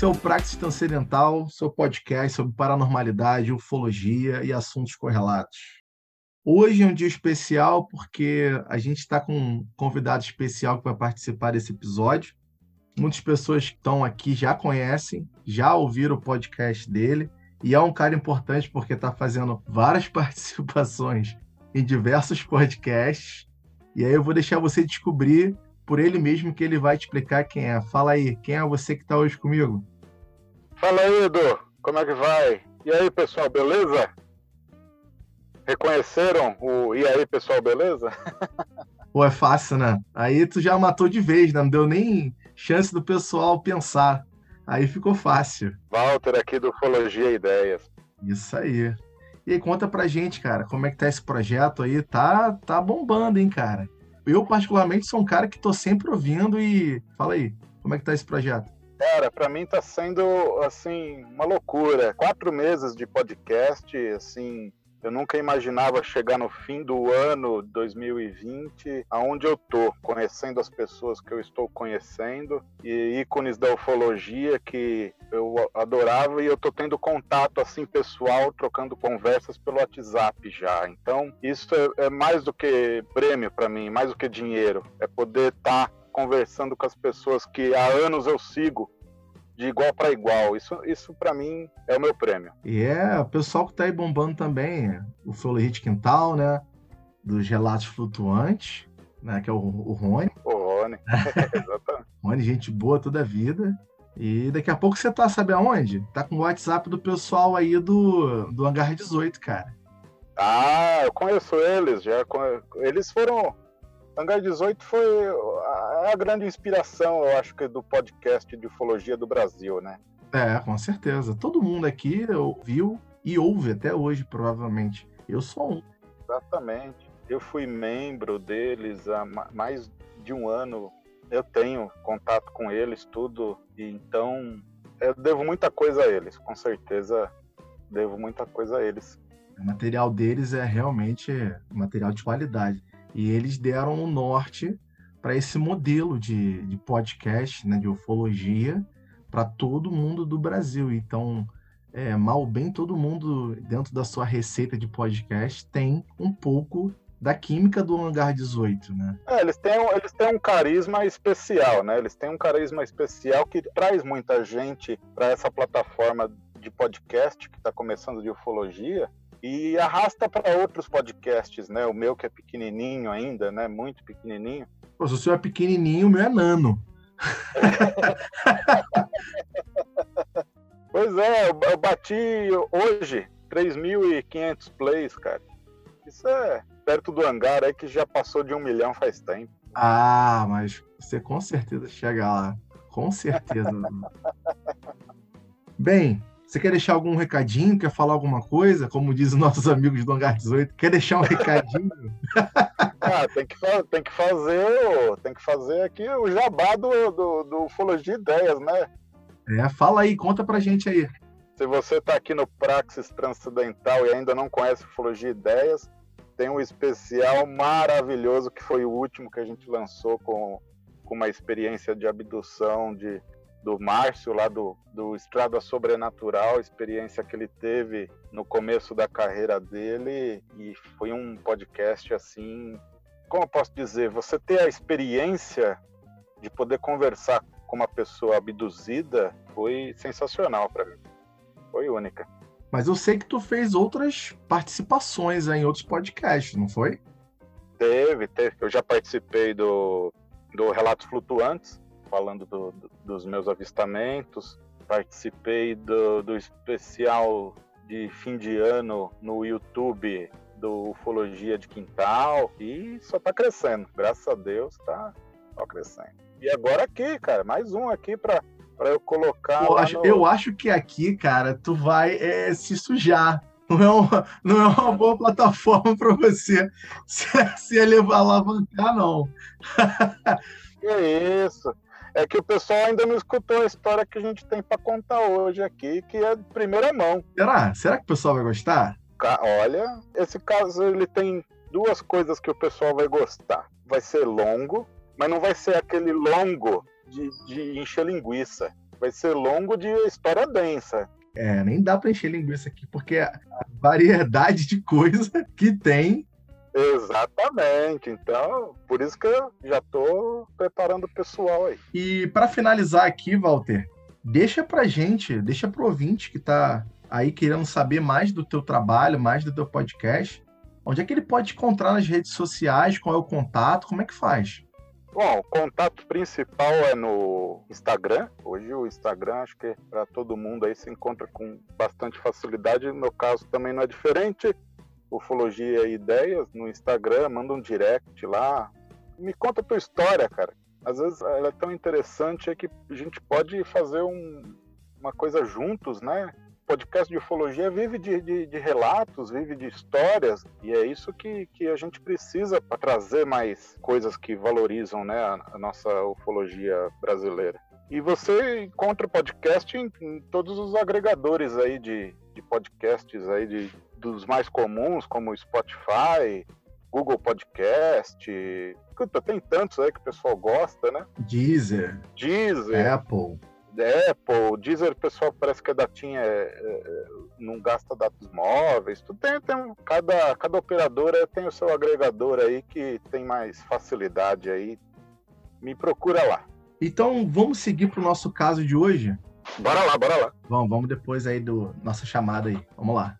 Esse é o Praxis Transcendental, seu podcast sobre paranormalidade, ufologia e assuntos correlatos. Hoje é um dia especial porque a gente está com um convidado especial que vai participar desse episódio. Muitas pessoas que estão aqui já conhecem, já ouviram o podcast dele, e é um cara importante porque está fazendo várias participações em diversos podcasts. E aí eu vou deixar você descobrir por ele mesmo que ele vai te explicar quem é. Fala aí, quem é você que está hoje comigo? Fala aí, Edu, como é que vai? E aí, pessoal, beleza? Reconheceram o E aí, pessoal, beleza? Pô, é fácil, né? Aí tu já matou de vez, né? Não deu nem chance do pessoal pensar. Aí ficou fácil. Walter aqui do Ufologia Ideias. Isso aí. E aí, conta pra gente, cara, como é que tá esse projeto aí? Tá, tá bombando, hein, cara? Eu, particularmente, sou um cara que tô sempre ouvindo e... Fala aí, como é que tá esse projeto? Cara, para mim tá sendo, assim, uma loucura. Quatro meses de podcast, assim, eu nunca imaginava chegar no fim do ano 2020 aonde eu tô, conhecendo as pessoas que eu estou conhecendo e ícones da ufologia que eu adorava e eu tô tendo contato assim pessoal, trocando conversas pelo WhatsApp já. Então, isso é, é mais do que prêmio para mim, mais do que dinheiro. É poder estar tá conversando com as pessoas que há anos eu sigo de igual para igual. Isso, isso para mim é o meu prêmio. E é o pessoal que tá aí bombando também, o Florida Quintal, né? Dos relatos flutuantes, né? Que é o, o Rony. O Rony, exatamente. Rony, gente boa toda a vida. E daqui a pouco você tá, sabe aonde? Tá com o WhatsApp do pessoal aí do, do Hangar 18, cara. Ah, eu conheço eles, já. Eles foram Hangar 18 foi a, a grande inspiração, eu acho que, do podcast de ufologia do Brasil, né? É, com certeza. Todo mundo aqui ouviu e ouve até hoje, provavelmente. Eu sou um. Exatamente. Eu fui membro deles há mais de um ano. Eu tenho contato com eles, tudo. E então, eu devo muita coisa a eles. Com certeza, devo muita coisa a eles. O material deles é realmente material de qualidade. E eles deram o um norte para esse modelo de, de podcast, né, de ufologia, para todo mundo do Brasil. Então, é, mal bem, todo mundo, dentro da sua receita de podcast, tem um pouco da química do Hangar 18, né? É, eles têm, eles têm um carisma especial, né? Eles têm um carisma especial que traz muita gente para essa plataforma de podcast que está começando de ufologia e arrasta para outros podcasts, né? O meu que é pequenininho ainda, né? Muito pequenininho. Pô, se o seu é pequenininho, o meu é nano. pois é, eu bati hoje 3.500 plays, cara. Isso é perto do hangar aí que já passou de um milhão faz tempo. Ah, mas você com certeza chega lá. Com certeza. Bem, você quer deixar algum recadinho? Quer falar alguma coisa? Como dizem nossos amigos do Hangar 18, quer deixar um recadinho? ah, tem que, tem que fazer, tem que fazer aqui o jabá do, do, do Ufologia Ideias, né? É, fala aí, conta pra gente aí. Se você está aqui no Praxis Transcendental e ainda não conhece Ufologia Ideias, tem um especial maravilhoso que foi o último que a gente lançou com, com uma experiência de abdução de do Márcio, lá do, do Estrada Sobrenatural, experiência que ele teve no começo da carreira dele, e foi um podcast assim. Como eu posso dizer? Você ter a experiência de poder conversar com uma pessoa abduzida foi sensacional para mim. Foi única. Mas eu sei que tu fez outras participações em outros podcasts, não foi? Teve, teve. Eu já participei do, do Relatos Flutuantes, falando do, do, dos meus avistamentos. Participei do, do especial de fim de ano no YouTube do Ufologia de Quintal e só tá crescendo. Graças a Deus tá só crescendo. E agora aqui, cara, mais um aqui para para eu colocar. Eu acho, no... eu acho que aqui, cara, tu vai é, se sujar. Não é, uma, não é uma boa plataforma para você se, se levar alavancar, não. que isso? É que o pessoal ainda não escutou a história que a gente tem para contar hoje aqui, que é de primeira mão. Será? Será que o pessoal vai gostar? Olha, esse caso ele tem duas coisas que o pessoal vai gostar. Vai ser longo, mas não vai ser aquele longo de, de encher linguiça. vai ser longo de história densa. É, nem dá para encher linguiça aqui, porque a variedade de coisa que tem. Exatamente. Então, por isso que eu já estou preparando o pessoal aí. E para finalizar aqui, Walter, deixa pra gente, deixa pro ouvinte que está aí querendo saber mais do teu trabalho, mais do teu podcast, onde é que ele pode encontrar nas redes sociais, qual é o contato, como é que faz? Bom, o contato principal é no Instagram. Hoje o Instagram acho que é para todo mundo aí se encontra com bastante facilidade. No meu caso também não é diferente. Ufologia e Ideias no Instagram, manda um direct lá. Me conta a tua história, cara. Às vezes ela é tão interessante é que a gente pode fazer um, uma coisa juntos, né? podcast de ufologia vive de, de, de, relatos, vive de histórias, e é isso que, que a gente precisa para trazer mais coisas que valorizam né, a, a, nossa ufologia brasileira. E você encontra podcast em, em, todos os agregadores aí de, de podcasts aí de, dos mais comuns, como Spotify, Google Podcast. Tem tantos aí que o pessoal gosta, né? Deezer. Deezer. Apple. Apple, Deezer, o pessoal parece que a datinha é, é, não gasta dados móveis. Tu tem, tem, cada, cada operadora tem o seu agregador aí que tem mais facilidade aí. Me procura lá. Então vamos seguir para o nosso caso de hoje? Bora lá, bora lá. Vamos, vamos depois aí do nossa chamada aí. Vamos lá.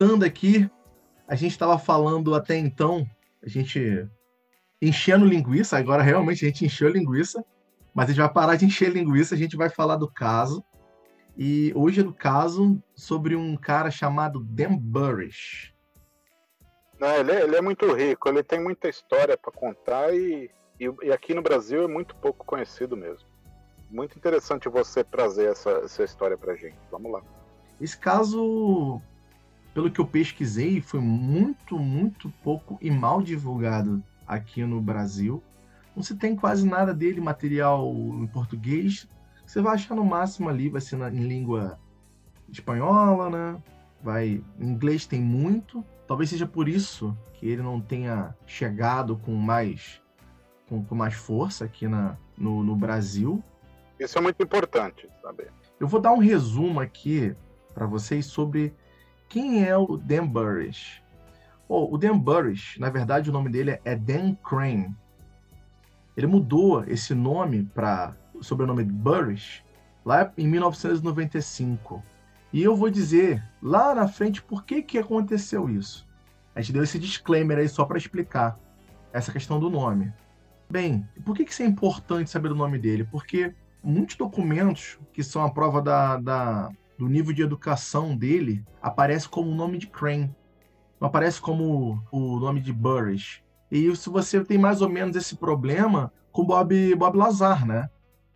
Voltando aqui, a gente estava falando até então, a gente enchendo linguiça, agora realmente a gente encheu linguiça, mas a gente vai parar de encher linguiça, a gente vai falar do caso. E hoje é do caso sobre um cara chamado Dan Burrish. Não, ele, é, ele é muito rico, ele tem muita história para contar e, e, e, aqui no Brasil é muito pouco conhecido mesmo. Muito interessante você trazer essa, essa história para gente. Vamos lá. Esse caso pelo que eu pesquisei, foi muito, muito pouco e mal divulgado aqui no Brasil. Não se tem quase nada dele, material em português. Você vai achar no máximo ali, vai ser na, em língua espanhola, né? Vai, em inglês tem muito. Talvez seja por isso que ele não tenha chegado com mais com, com mais força aqui na, no, no Brasil. Isso é muito importante saber. Eu vou dar um resumo aqui para vocês sobre quem é o Dan Burrish? Oh, o Dan Burrish, na verdade, o nome dele é Dan Crane. Ele mudou esse nome para o sobrenome Burrish lá em 1995. E eu vou dizer lá na frente por que, que aconteceu isso. A gente deu esse disclaimer aí só para explicar essa questão do nome. Bem, por que, que isso é importante saber o nome dele? Porque muitos documentos que são a prova da, da, do nível de educação dele, aparece como o nome de Crane. Não aparece como o nome de Burris. E isso você tem mais ou menos esse problema com Bob, Bob Lazar, né?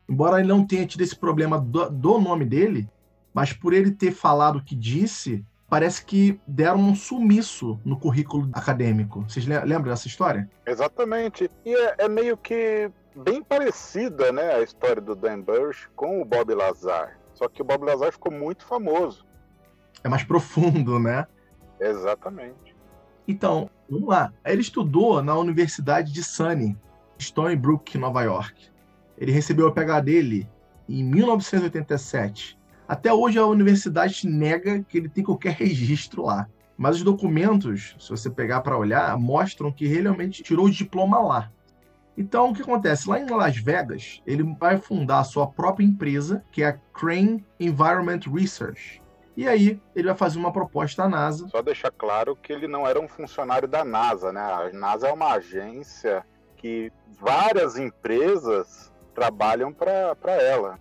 Embora ele não tenha tido esse problema do, do nome dele, mas por ele ter falado o que disse, parece que deram um sumiço no currículo acadêmico. Vocês lembram dessa história? Exatamente. E é, é meio que bem parecida, né, a história do Dan Burch com o Bob Lazar. Só que o Bob Lazar ficou muito famoso. É mais profundo, né? Exatamente. Então, vamos lá. Ele estudou na Universidade de Sunny, Stony Brook, Nova York. ele recebeu o PH dele em 1987. Até hoje a universidade nega que ele tem qualquer registro lá. Mas os documentos, se você pegar para olhar, mostram que ele realmente tirou o diploma lá. Então, o que acontece? Lá em Las Vegas, ele vai fundar a sua própria empresa, que é a Crane Environment Research. E aí, ele vai fazer uma proposta à NASA. Só deixar claro que ele não era um funcionário da NASA, né? A NASA é uma agência que várias empresas trabalham para ela.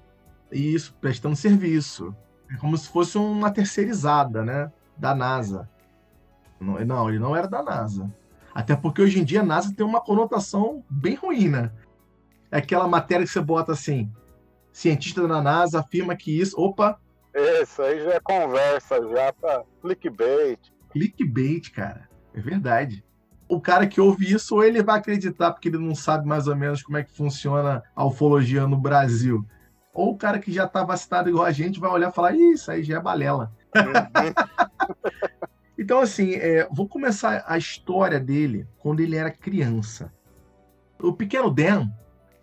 Isso, prestando serviço. É como se fosse uma terceirizada, né? Da NASA. Não, não, ele não era da NASA. Até porque hoje em dia a NASA tem uma conotação bem ruim, né? É aquela matéria que você bota assim: cientista da NASA afirma que isso. Opa! Isso aí já é conversa, já tá clickbait. Clickbait, cara. É verdade. O cara que ouve isso, ou ele vai acreditar porque ele não sabe mais ou menos como é que funciona a ufologia no Brasil. Ou o cara que já tá vacinado igual a gente vai olhar e falar: isso aí já é balela. Então, assim, é, vou começar a história dele quando ele era criança. O pequeno Dan,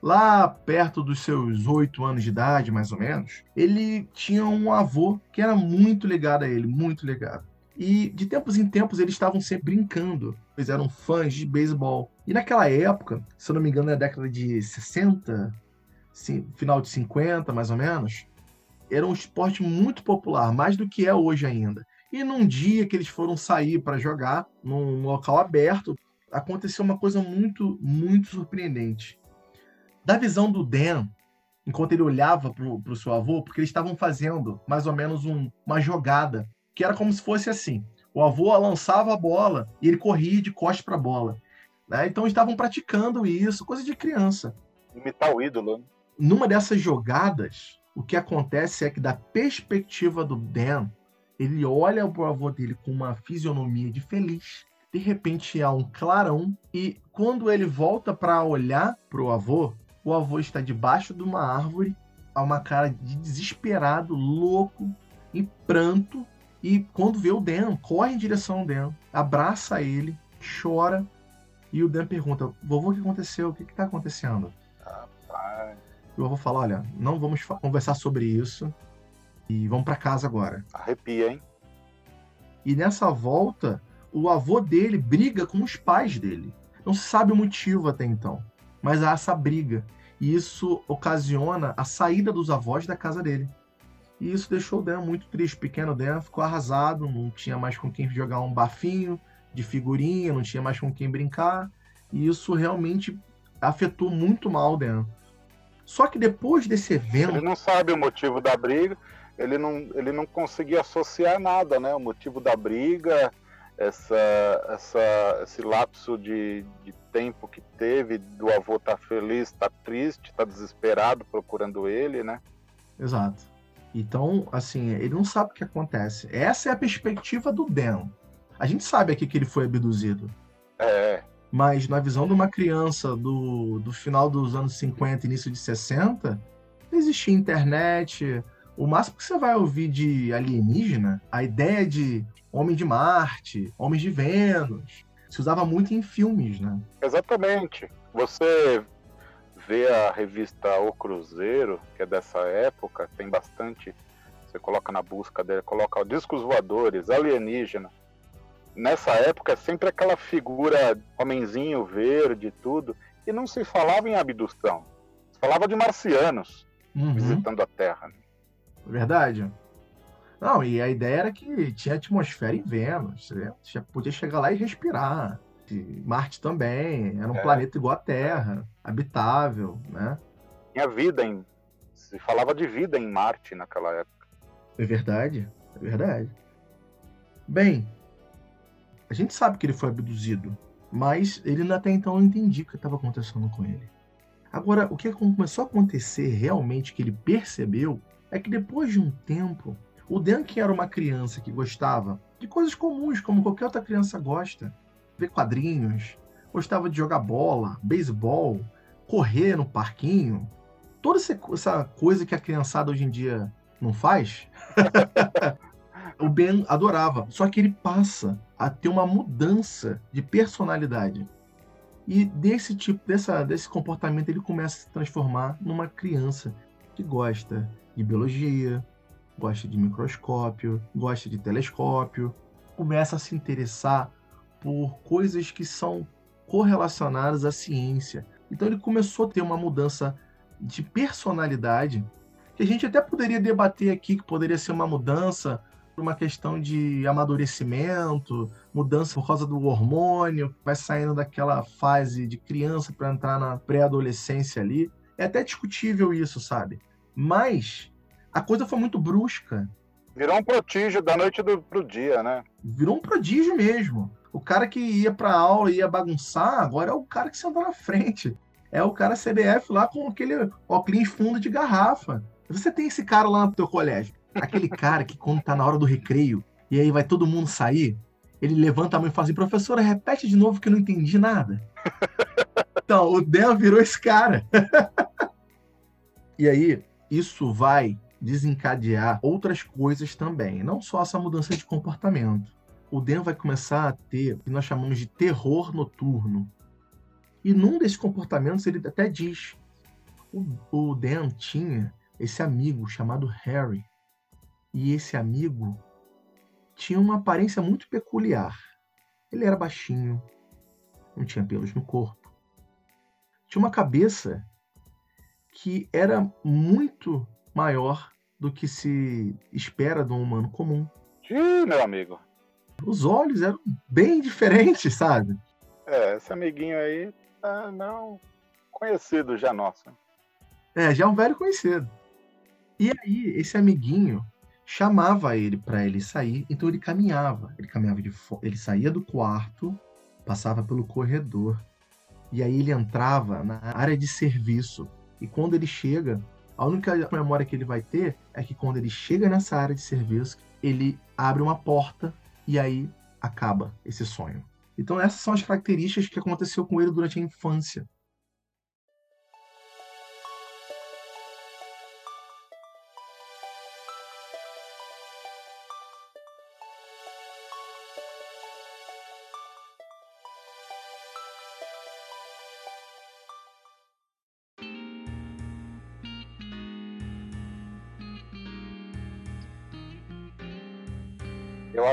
lá perto dos seus oito anos de idade, mais ou menos, ele tinha um avô que era muito ligado a ele, muito ligado. E de tempos em tempos eles estavam sempre brincando. Eles eram fãs de beisebol. E naquela época, se eu não me engano, na década de 60, final de 50, mais ou menos, era um esporte muito popular, mais do que é hoje ainda. E num dia que eles foram sair para jogar, num local aberto, aconteceu uma coisa muito, muito surpreendente. Da visão do Dan, enquanto ele olhava para o seu avô, porque eles estavam fazendo mais ou menos um, uma jogada, que era como se fosse assim: o avô lançava a bola e ele corria de costas para a bola. Né? Então estavam praticando isso, coisa de criança. Imitar o ídolo. Né? Numa dessas jogadas, o que acontece é que, da perspectiva do Dan, ele olha o avô dele com uma fisionomia de feliz. De repente há um clarão e quando ele volta para olhar para o avô, o avô está debaixo de uma árvore, há uma cara de desesperado, louco, em pranto. E quando vê o Dan, corre em direção ao Dan, abraça ele, chora. E o Dan pergunta: Vovô, o que aconteceu? O que está acontecendo? Rapaz. E o avô fala: Olha, não vamos conversar sobre isso. E vamos para casa agora. Arrepia, hein? E nessa volta, o avô dele briga com os pais dele. Não se sabe o motivo até então, mas há essa briga. E isso ocasiona a saída dos avós da casa dele. E isso deixou o Dan muito triste. O pequeno Dan ficou arrasado, não tinha mais com quem jogar um bafinho de figurinha, não tinha mais com quem brincar. E isso realmente afetou muito mal o Dan. Só que depois desse evento. Ele não sabe o motivo da briga, ele não, ele não conseguia associar nada, né? O motivo da briga, essa, essa, esse lapso de, de tempo que teve do avô estar tá feliz, estar tá triste, estar tá desesperado procurando ele, né? Exato. Então, assim, ele não sabe o que acontece. Essa é a perspectiva do Dan. A gente sabe aqui que ele foi abduzido. É. Mas na visão de uma criança do, do final dos anos 50, início de 60, não existia internet, o máximo que você vai ouvir de alienígena, a ideia de homem de Marte, homens de Vênus, se usava muito em filmes, né? Exatamente. Você vê a revista O Cruzeiro, que é dessa época, tem bastante. Você coloca na busca dele, coloca discos voadores, alienígena. Nessa época, é sempre aquela figura, homenzinho verde e tudo, e não se falava em abdução. Se falava de marcianos uhum. visitando a Terra. Né? Verdade. Não, e a ideia era que tinha atmosfera em Vênus. Você podia chegar lá e respirar. E Marte também. Era um é. planeta igual a Terra, habitável, né? Tinha vida em. Se falava de vida em Marte naquela época. É verdade, é verdade. Bem, a gente sabe que ele foi abduzido, mas ele até então não entendia o que estava acontecendo com ele. Agora, o que começou a acontecer realmente que ele percebeu é que depois de um tempo, o Dan, que era uma criança que gostava de coisas comuns, como qualquer outra criança gosta, ver quadrinhos, gostava de jogar bola, beisebol, correr no parquinho, toda essa coisa que a criançada hoje em dia não faz, o Ben adorava. Só que ele passa a ter uma mudança de personalidade. E desse tipo, dessa, desse comportamento, ele começa a se transformar numa criança que gosta de biologia, gosta de microscópio, gosta de telescópio, começa a se interessar por coisas que são correlacionadas à ciência. Então ele começou a ter uma mudança de personalidade que a gente até poderia debater aqui que poderia ser uma mudança uma questão de amadurecimento, mudança por causa do hormônio, vai saindo daquela fase de criança para entrar na pré-adolescência ali. É até discutível isso, sabe? Mas a coisa foi muito brusca. Virou um prodígio da noite do, pro dia, né? Virou um prodígio mesmo. O cara que ia pra aula e ia bagunçar, agora é o cara que senta na frente. É o cara CBF lá com aquele óculos fundo de garrafa. Você tem esse cara lá no teu colégio. Aquele cara que quando tá na hora do recreio e aí vai todo mundo sair, ele levanta a mão e fala assim, professora, repete de novo que eu não entendi nada. Então, o Dan virou esse cara. e aí, isso vai desencadear outras coisas também, não só essa mudança de comportamento. O Dan vai começar a ter o que nós chamamos de terror noturno. E num desses comportamentos ele até diz: o, Dan tinha esse amigo chamado Harry. E esse amigo tinha uma aparência muito peculiar. Ele era baixinho, não tinha pelos no corpo. Tinha uma cabeça que era muito maior do que se espera de um humano comum. Ih, meu amigo. Os olhos eram bem diferentes, sabe? É, esse amiguinho aí, ah, não conhecido já nosso. É, já é um velho conhecido. E aí, esse amiguinho chamava ele para ele sair, então ele caminhava. Ele caminhava de ele saía do quarto, passava pelo corredor, e aí ele entrava na área de serviço. E quando ele chega, a única memória que ele vai ter é que quando ele chega nessa área de serviço, ele abre uma porta e aí acaba esse sonho. Então essas são as características que aconteceu com ele durante a infância.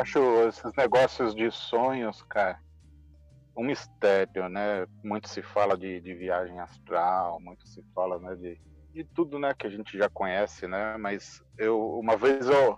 Acho esses negócios de sonhos, cara, um mistério, né? Muito se fala de, de viagem astral, muito se fala, né, de, de tudo, né, que a gente já conhece, né? Mas eu, uma vez eu,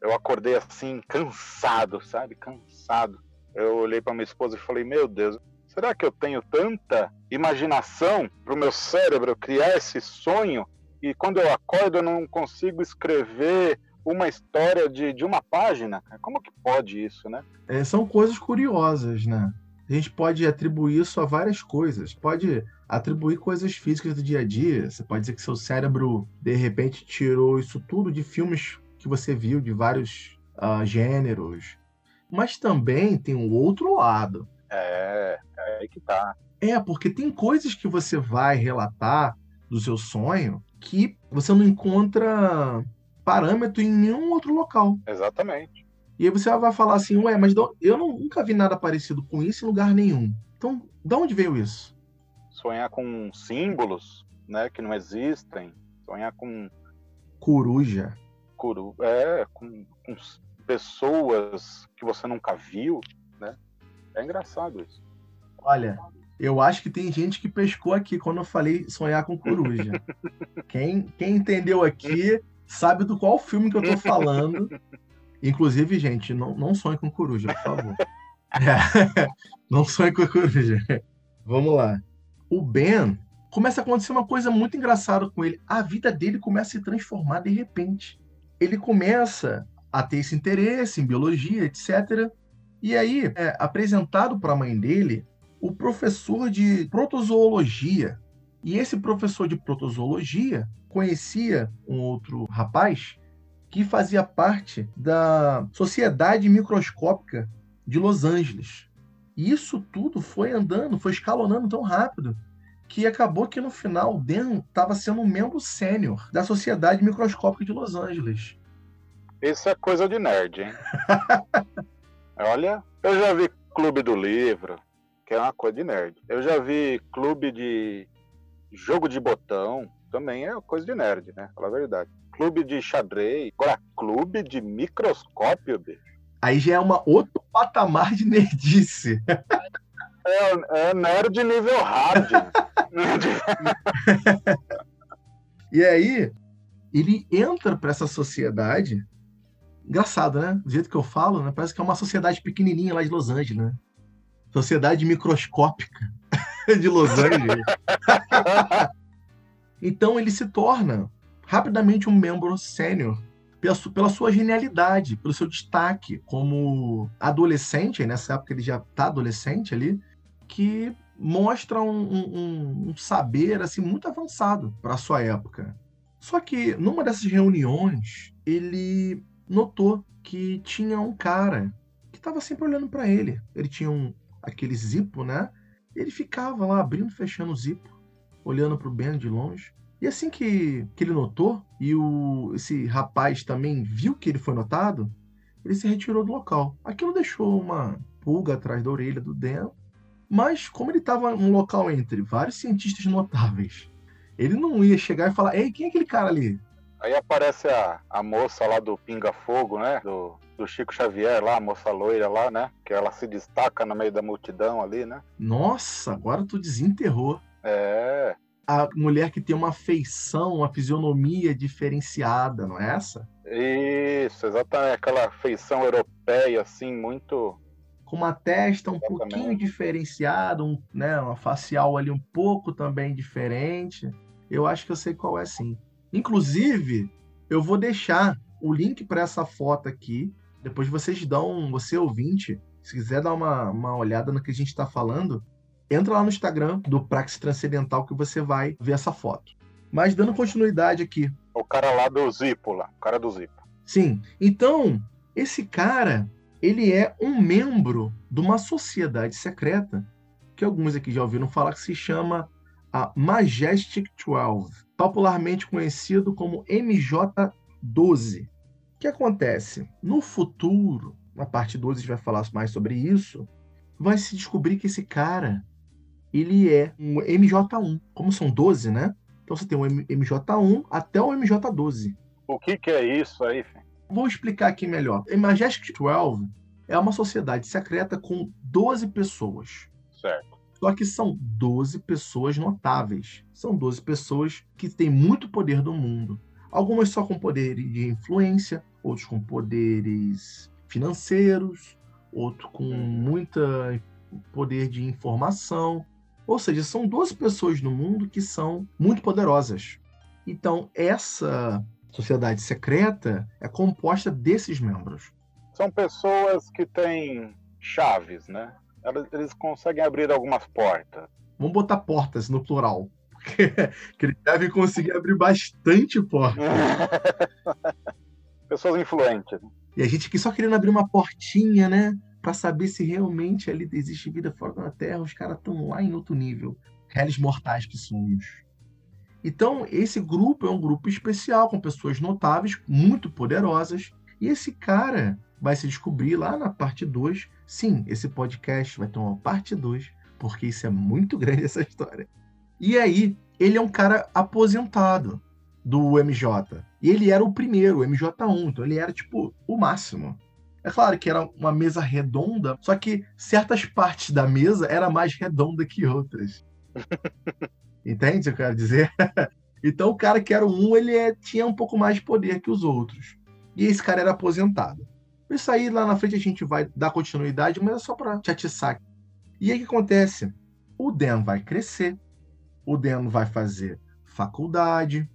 eu acordei assim, cansado, sabe? Cansado. Eu olhei para minha esposa e falei, meu Deus, será que eu tenho tanta imaginação para o meu cérebro criar esse sonho? E quando eu acordo eu não consigo escrever uma história de, de uma página. Como que pode isso, né? É, são coisas curiosas, né? A gente pode atribuir isso a várias coisas. Pode atribuir coisas físicas do dia a dia. Você pode dizer que seu cérebro, de repente, tirou isso tudo de filmes que você viu, de vários uh, gêneros. Mas também tem um outro lado. É, é aí que tá. É, porque tem coisas que você vai relatar do seu sonho que você não encontra parâmetro em nenhum outro local. Exatamente. E aí você vai falar assim, ué, mas eu nunca vi nada parecido com isso em lugar nenhum. Então, de onde veio isso? Sonhar com símbolos, né, que não existem. Sonhar com coruja. Coru... É, com, com pessoas que você nunca viu, né? É engraçado isso. Olha, eu acho que tem gente que pescou aqui quando eu falei sonhar com coruja. quem, quem entendeu aqui sabe do qual filme que eu tô falando. Inclusive, gente, não, não sonhe com coruja, por favor. É, não sonhe com coruja. Vamos lá. O Ben começa a acontecer uma coisa muito engraçada com ele. A vida dele começa a se transformar de repente. Ele começa a ter esse interesse em biologia, etc. E aí é apresentado para a mãe dele o professor de protozoologia. E esse professor de protozoologia conhecia um outro rapaz que fazia parte da Sociedade Microscópica de Los Angeles. E isso tudo foi andando, foi escalonando tão rápido que acabou que no final o Dan estava sendo um membro sênior da Sociedade Microscópica de Los Angeles. Isso é coisa de nerd, hein? Olha, eu já vi Clube do Livro. que é uma coisa de nerd. Eu já vi clube de jogo de botão, também é coisa de nerd, né? Fala a verdade. Clube de xadrez, agora clube de microscópio, bicho. Aí já é uma outro patamar de nerdice. É, é nerd nível hard. e aí, ele entra para essa sociedade. Engraçado, né? Do jeito que eu falo, né? Parece que é uma sociedade pequenininha lá de Los Angeles, né? Sociedade microscópica de Los Angeles. então ele se torna rapidamente um membro sênior pela sua genialidade, pelo seu destaque como adolescente, nessa época ele já está adolescente ali, que mostra um, um, um saber assim muito avançado para a sua época. Só que numa dessas reuniões ele notou que tinha um cara que estava sempre olhando para ele. Ele tinha um, aquele zipo, né? Ele ficava lá abrindo e fechando o zipo, olhando para o Ben de longe. E assim que, que ele notou, e o, esse rapaz também viu que ele foi notado, ele se retirou do local. Aquilo deixou uma pulga atrás da orelha do Dan, mas como ele estava num local entre vários cientistas notáveis, ele não ia chegar e falar: Ei, quem é aquele cara ali? Aí aparece a, a moça lá do Pinga Fogo, né? Do, do Chico Xavier lá, a moça loira lá, né? Que ela se destaca no meio da multidão ali, né? Nossa, agora tu desenterrou. É. A mulher que tem uma feição, uma fisionomia diferenciada, não é essa? Isso, exatamente. Aquela feição europeia, assim, muito. Com uma testa um exatamente. pouquinho diferenciada, um, né, uma facial ali um pouco também diferente. Eu acho que eu sei qual é, sim. Inclusive, eu vou deixar o link para essa foto aqui. Depois vocês dão, você ouvinte, se quiser dar uma, uma olhada no que a gente está falando, entra lá no Instagram do Praxis Transcendental que você vai ver essa foto. Mas dando continuidade aqui. O cara lá do Zipo, lá, o cara do Zipo. Sim. Então, esse cara, ele é um membro de uma sociedade secreta que alguns aqui já ouviram falar que se chama a Majestic 12 popularmente conhecido como MJ12. O que acontece? No futuro, na parte 12 a gente vai falar mais sobre isso, vai se descobrir que esse cara, ele é um MJ1. Como são 12, né? Então você tem o MJ1 até o MJ12. O que, que é isso aí? Vou explicar aqui melhor. A Majestic 12 é uma sociedade secreta com 12 pessoas. Certo. Só que são 12 pessoas notáveis. São 12 pessoas que têm muito poder do mundo. Algumas só com poder de influência, outros com poderes financeiros, outros com muito poder de informação. Ou seja, são 12 pessoas no mundo que são muito poderosas. Então, essa sociedade secreta é composta desses membros. São pessoas que têm chaves, né? eles conseguem abrir algumas portas. Vamos botar portas no plural. Porque que eles devem conseguir abrir bastante portas. Pessoas influentes. E a gente aqui só querendo abrir uma portinha, né? Para saber se realmente ali existe vida fora da Terra. Os caras estão lá em outro nível. Réis mortais que somos. Então, esse grupo é um grupo especial, com pessoas notáveis, muito poderosas. E esse cara vai se descobrir lá na parte 2 Sim, esse podcast vai ter uma parte 2, porque isso é muito grande essa história. E aí, ele é um cara aposentado do MJ. E ele era o primeiro, o MJ1, então ele era tipo o máximo. É claro que era uma mesa redonda, só que certas partes da mesa era mais redonda que outras. Entende o que eu quero dizer? então o cara que era um, ele é, tinha um pouco mais de poder que os outros. E esse cara era aposentado. Isso aí lá na frente a gente vai dar continuidade, mas é só para te atiçar. E aí o que acontece? O Dan vai crescer, o Dan vai fazer faculdade,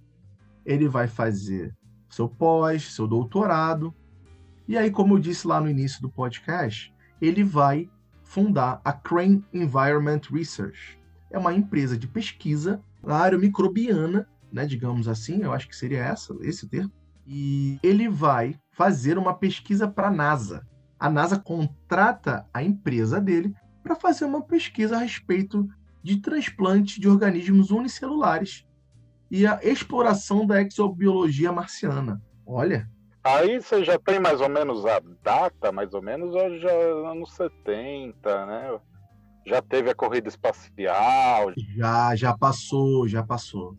ele vai fazer seu pós, seu doutorado. E aí, como eu disse lá no início do podcast, ele vai fundar a Crane Environment Research. É uma empresa de pesquisa na área microbiana, né, digamos assim, eu acho que seria essa, esse termo. E ele vai fazer uma pesquisa para a NASA. A NASA contrata a empresa dele para fazer uma pesquisa a respeito de transplante de organismos unicelulares e a exploração da exobiologia marciana. Olha. Aí você já tem mais ou menos a data, mais ou menos, já anos 70, né? Já teve a corrida espacial? Já, já passou, já passou.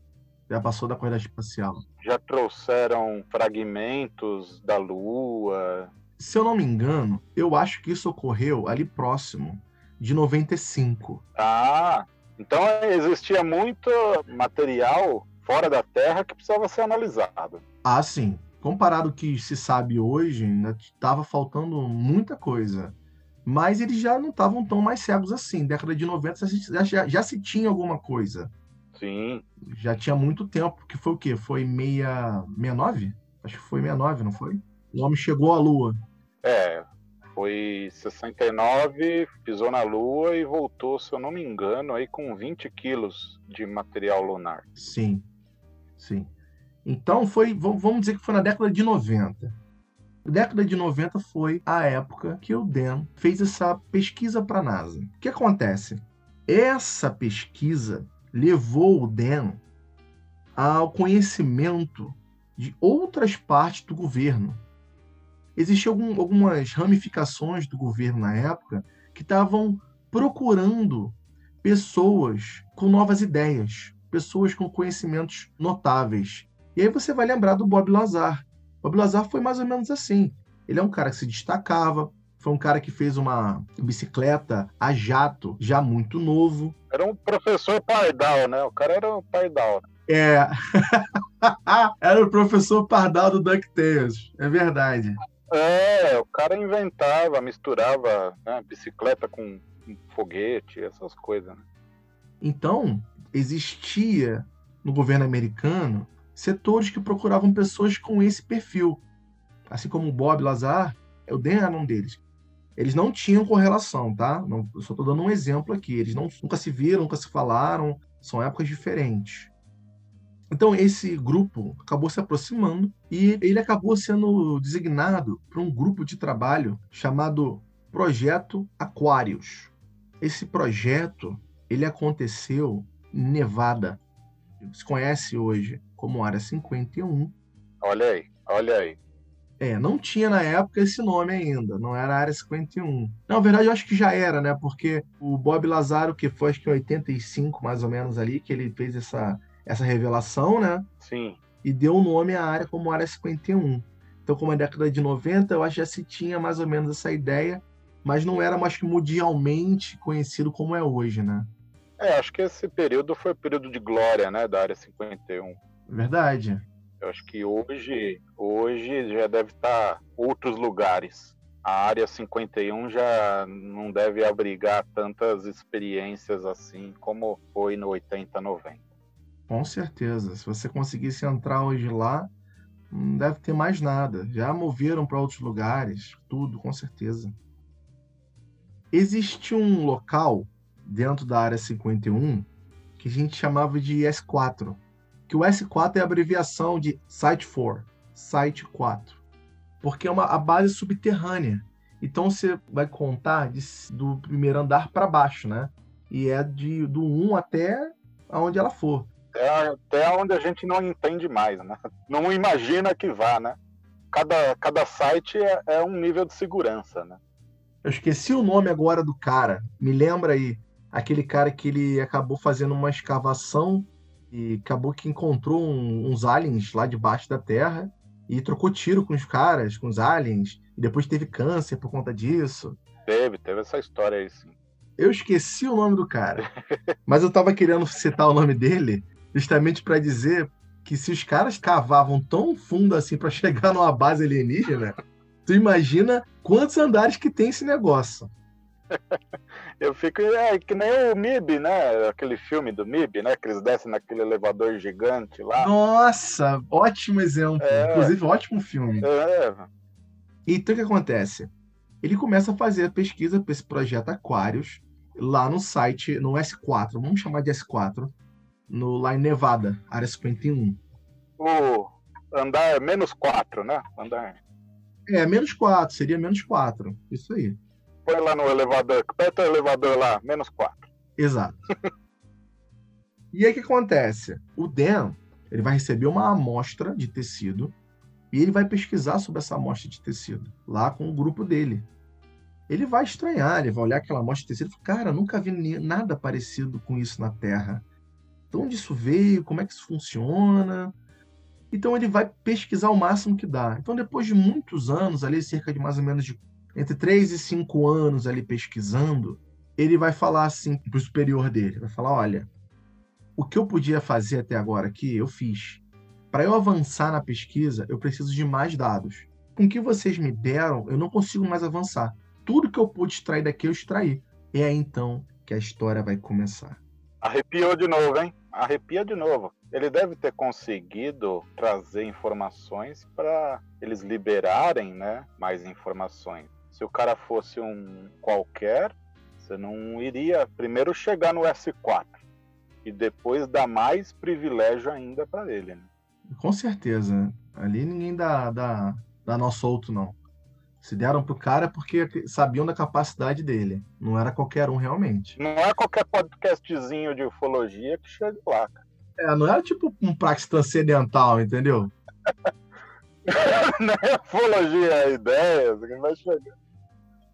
Já passou da corrida espacial. Já trouxeram fragmentos da Lua? Se eu não me engano, eu acho que isso ocorreu ali próximo de 95. Ah, então existia muito material fora da Terra que precisava ser analisado. Ah, sim. Comparado ao que se sabe hoje, estava faltando muita coisa. Mas eles já não estavam tão mais cegos assim. Década de 90 já, já, já se tinha alguma coisa. Sim. Já tinha muito tempo. Que foi o quê? Foi 69? Acho que foi 69, não foi? O homem chegou à Lua. É, foi 69, pisou na Lua e voltou, se eu não me engano, aí com 20 quilos de material lunar. Sim, sim. Então foi, vamos dizer que foi na década de 90. A década de 90 foi a época que o Dan fez essa pesquisa para a NASA. O que acontece? Essa pesquisa levou o Dan ao conhecimento de outras partes do governo. Existiam algum, algumas ramificações do governo na época que estavam procurando pessoas com novas ideias, pessoas com conhecimentos notáveis. E aí você vai lembrar do Bob Lazar. Bob Lazar foi mais ou menos assim. Ele é um cara que se destacava, foi um cara que fez uma bicicleta a jato já muito novo. Era um professor Pardal, né? O cara era um Pardal. É. era o professor Pardal do DuckTales. É verdade. É, o cara inventava, misturava né, bicicleta com foguete, essas coisas. Né? Então, existia no governo americano setores que procuravam pessoas com esse perfil. Assim como o Bob Lazar, o Dan era um deles. Eles não tinham correlação, tá? Não, eu só estou dando um exemplo aqui. Eles não, nunca se viram, nunca se falaram, são épocas diferentes. Então, esse grupo acabou se aproximando e ele acabou sendo designado para um grupo de trabalho chamado Projeto Aquários. Esse projeto ele aconteceu Nevada, se conhece hoje como Área 51. Olha aí, olha aí. É, não tinha na época esse nome ainda, não era Área 51. Na verdade, eu acho que já era, né? Porque o Bob Lazaro, que foi acho que em 85 mais ou menos ali, que ele fez essa, essa revelação, né? Sim. E deu o nome à área como Área 51. Então, como a década de 90, eu acho que já se tinha mais ou menos essa ideia, mas não era mais que mundialmente conhecido como é hoje, né? É, acho que esse período foi o período de glória, né, da Área 51. Verdade. Eu acho que hoje, hoje já deve estar outros lugares. A área 51 já não deve abrigar tantas experiências assim como foi no 80, 90. Com certeza. Se você conseguisse entrar hoje lá, não deve ter mais nada. Já moveram para outros lugares, tudo, com certeza. Existe um local dentro da área 51 que a gente chamava de S4 que o S4 é a abreviação de Site 4, Site 4, porque é uma a base subterrânea. Então você vai contar de, do primeiro andar para baixo, né? E é de, do 1 até aonde ela for. É até onde a gente não entende mais, né? Não imagina que vá, né? Cada, cada site é, é um nível de segurança, né? Eu esqueci o nome agora do cara. Me lembra aí. Aquele cara que ele acabou fazendo uma escavação e acabou que encontrou um, uns aliens lá debaixo da Terra e trocou tiro com os caras, com os aliens, e depois teve câncer por conta disso. Teve, teve essa história aí, sim. Eu esqueci o nome do cara, mas eu tava querendo citar o nome dele justamente para dizer que se os caras cavavam tão fundo assim para chegar numa base alienígena, tu imagina quantos andares que tem esse negócio. Eu fico. É que nem o MIB, né? Aquele filme do MIB, né? Que eles descem naquele elevador gigante lá. Nossa, ótimo exemplo. É. Inclusive, ótimo filme. É. Então o que acontece? Ele começa a fazer a pesquisa para esse projeto Aquários lá no site, no S4, vamos chamar de S4, no, lá em Nevada, área 51. O andar menos 4, né? Andar. É, menos 4, seria menos 4. Isso aí põe lá no elevador, aperta o elevador lá, menos 4. Exato. e aí o que acontece? O Dan ele vai receber uma amostra de tecido e ele vai pesquisar sobre essa amostra de tecido lá com o grupo dele. ele vai estranhar, ele vai olhar aquela amostra de tecido e falar, cara, nunca vi nada parecido com isso na Terra. De onde isso veio? Como é que isso funciona? Então ele vai pesquisar o máximo que dá. Então depois de muitos anos, ali cerca de mais ou menos de entre 3 e 5 anos ali pesquisando, ele vai falar assim para o superior dele, vai falar, olha, o que eu podia fazer até agora aqui, eu fiz. Para eu avançar na pesquisa, eu preciso de mais dados. Com o que vocês me deram, eu não consigo mais avançar. Tudo que eu pude extrair daqui, eu extraí. E é então que a história vai começar. Arrepiou de novo, hein? Arrepia de novo. Ele deve ter conseguido trazer informações para eles liberarem, né, mais informações. Se o cara fosse um qualquer, você não iria primeiro chegar no S4 e depois dar mais privilégio ainda para ele. Né? Com certeza. Ali ninguém dá, dá, dá nó solto, não. Se deram pro cara porque sabiam da capacidade dele. Não era qualquer um realmente. Não é qualquer podcastzinho de ufologia que chega lá, cara. É, não era tipo um praxe transcendental, entendeu? não é ufologia ideias, que vai chegar.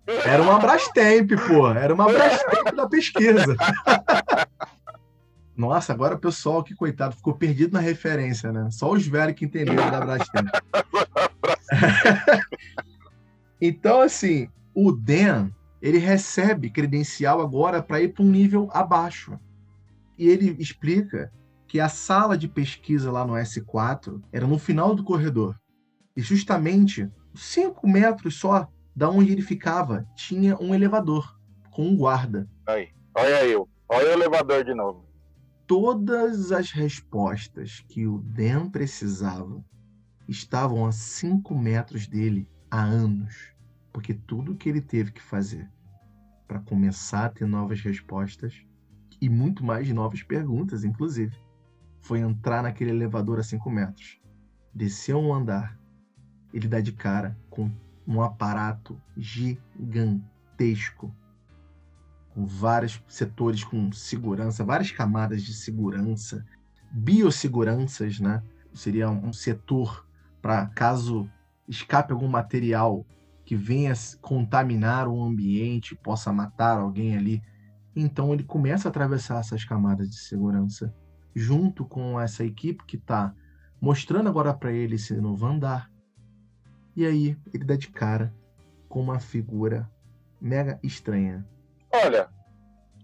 Era uma Brastemp, pô. Era uma Brastemp da pesquisa. Nossa, agora o pessoal, que coitado, ficou perdido na referência, né? Só os velhos que entenderam da Brastemp. então, assim, o Dan, ele recebe credencial agora para ir para um nível abaixo. E ele explica que a sala de pesquisa lá no S4 era no final do corredor. E justamente cinco metros só da onde ele ficava tinha um elevador com um guarda. Aí, olha eu, olha o elevador de novo. Todas as respostas que o Dan precisava estavam a cinco metros dele há anos, porque tudo que ele teve que fazer para começar a ter novas respostas e muito mais novas perguntas, inclusive, foi entrar naquele elevador a cinco metros, descer um andar, ele dá de cara com um aparato gigantesco, com vários setores com segurança, várias camadas de segurança, biosseguranças, né? Seria um setor para caso escape algum material que venha contaminar o ambiente, possa matar alguém ali. Então ele começa a atravessar essas camadas de segurança junto com essa equipe que está mostrando agora para ele esse novo andar, e aí ele dá de cara com uma figura mega estranha. Olha,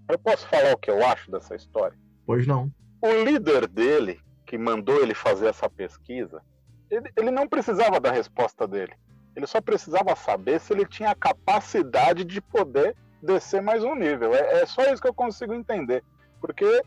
eu posso falar o que eu acho dessa história? Pois não. O líder dele, que mandou ele fazer essa pesquisa, ele, ele não precisava da resposta dele. Ele só precisava saber se ele tinha a capacidade de poder descer mais um nível. É, é só isso que eu consigo entender. Porque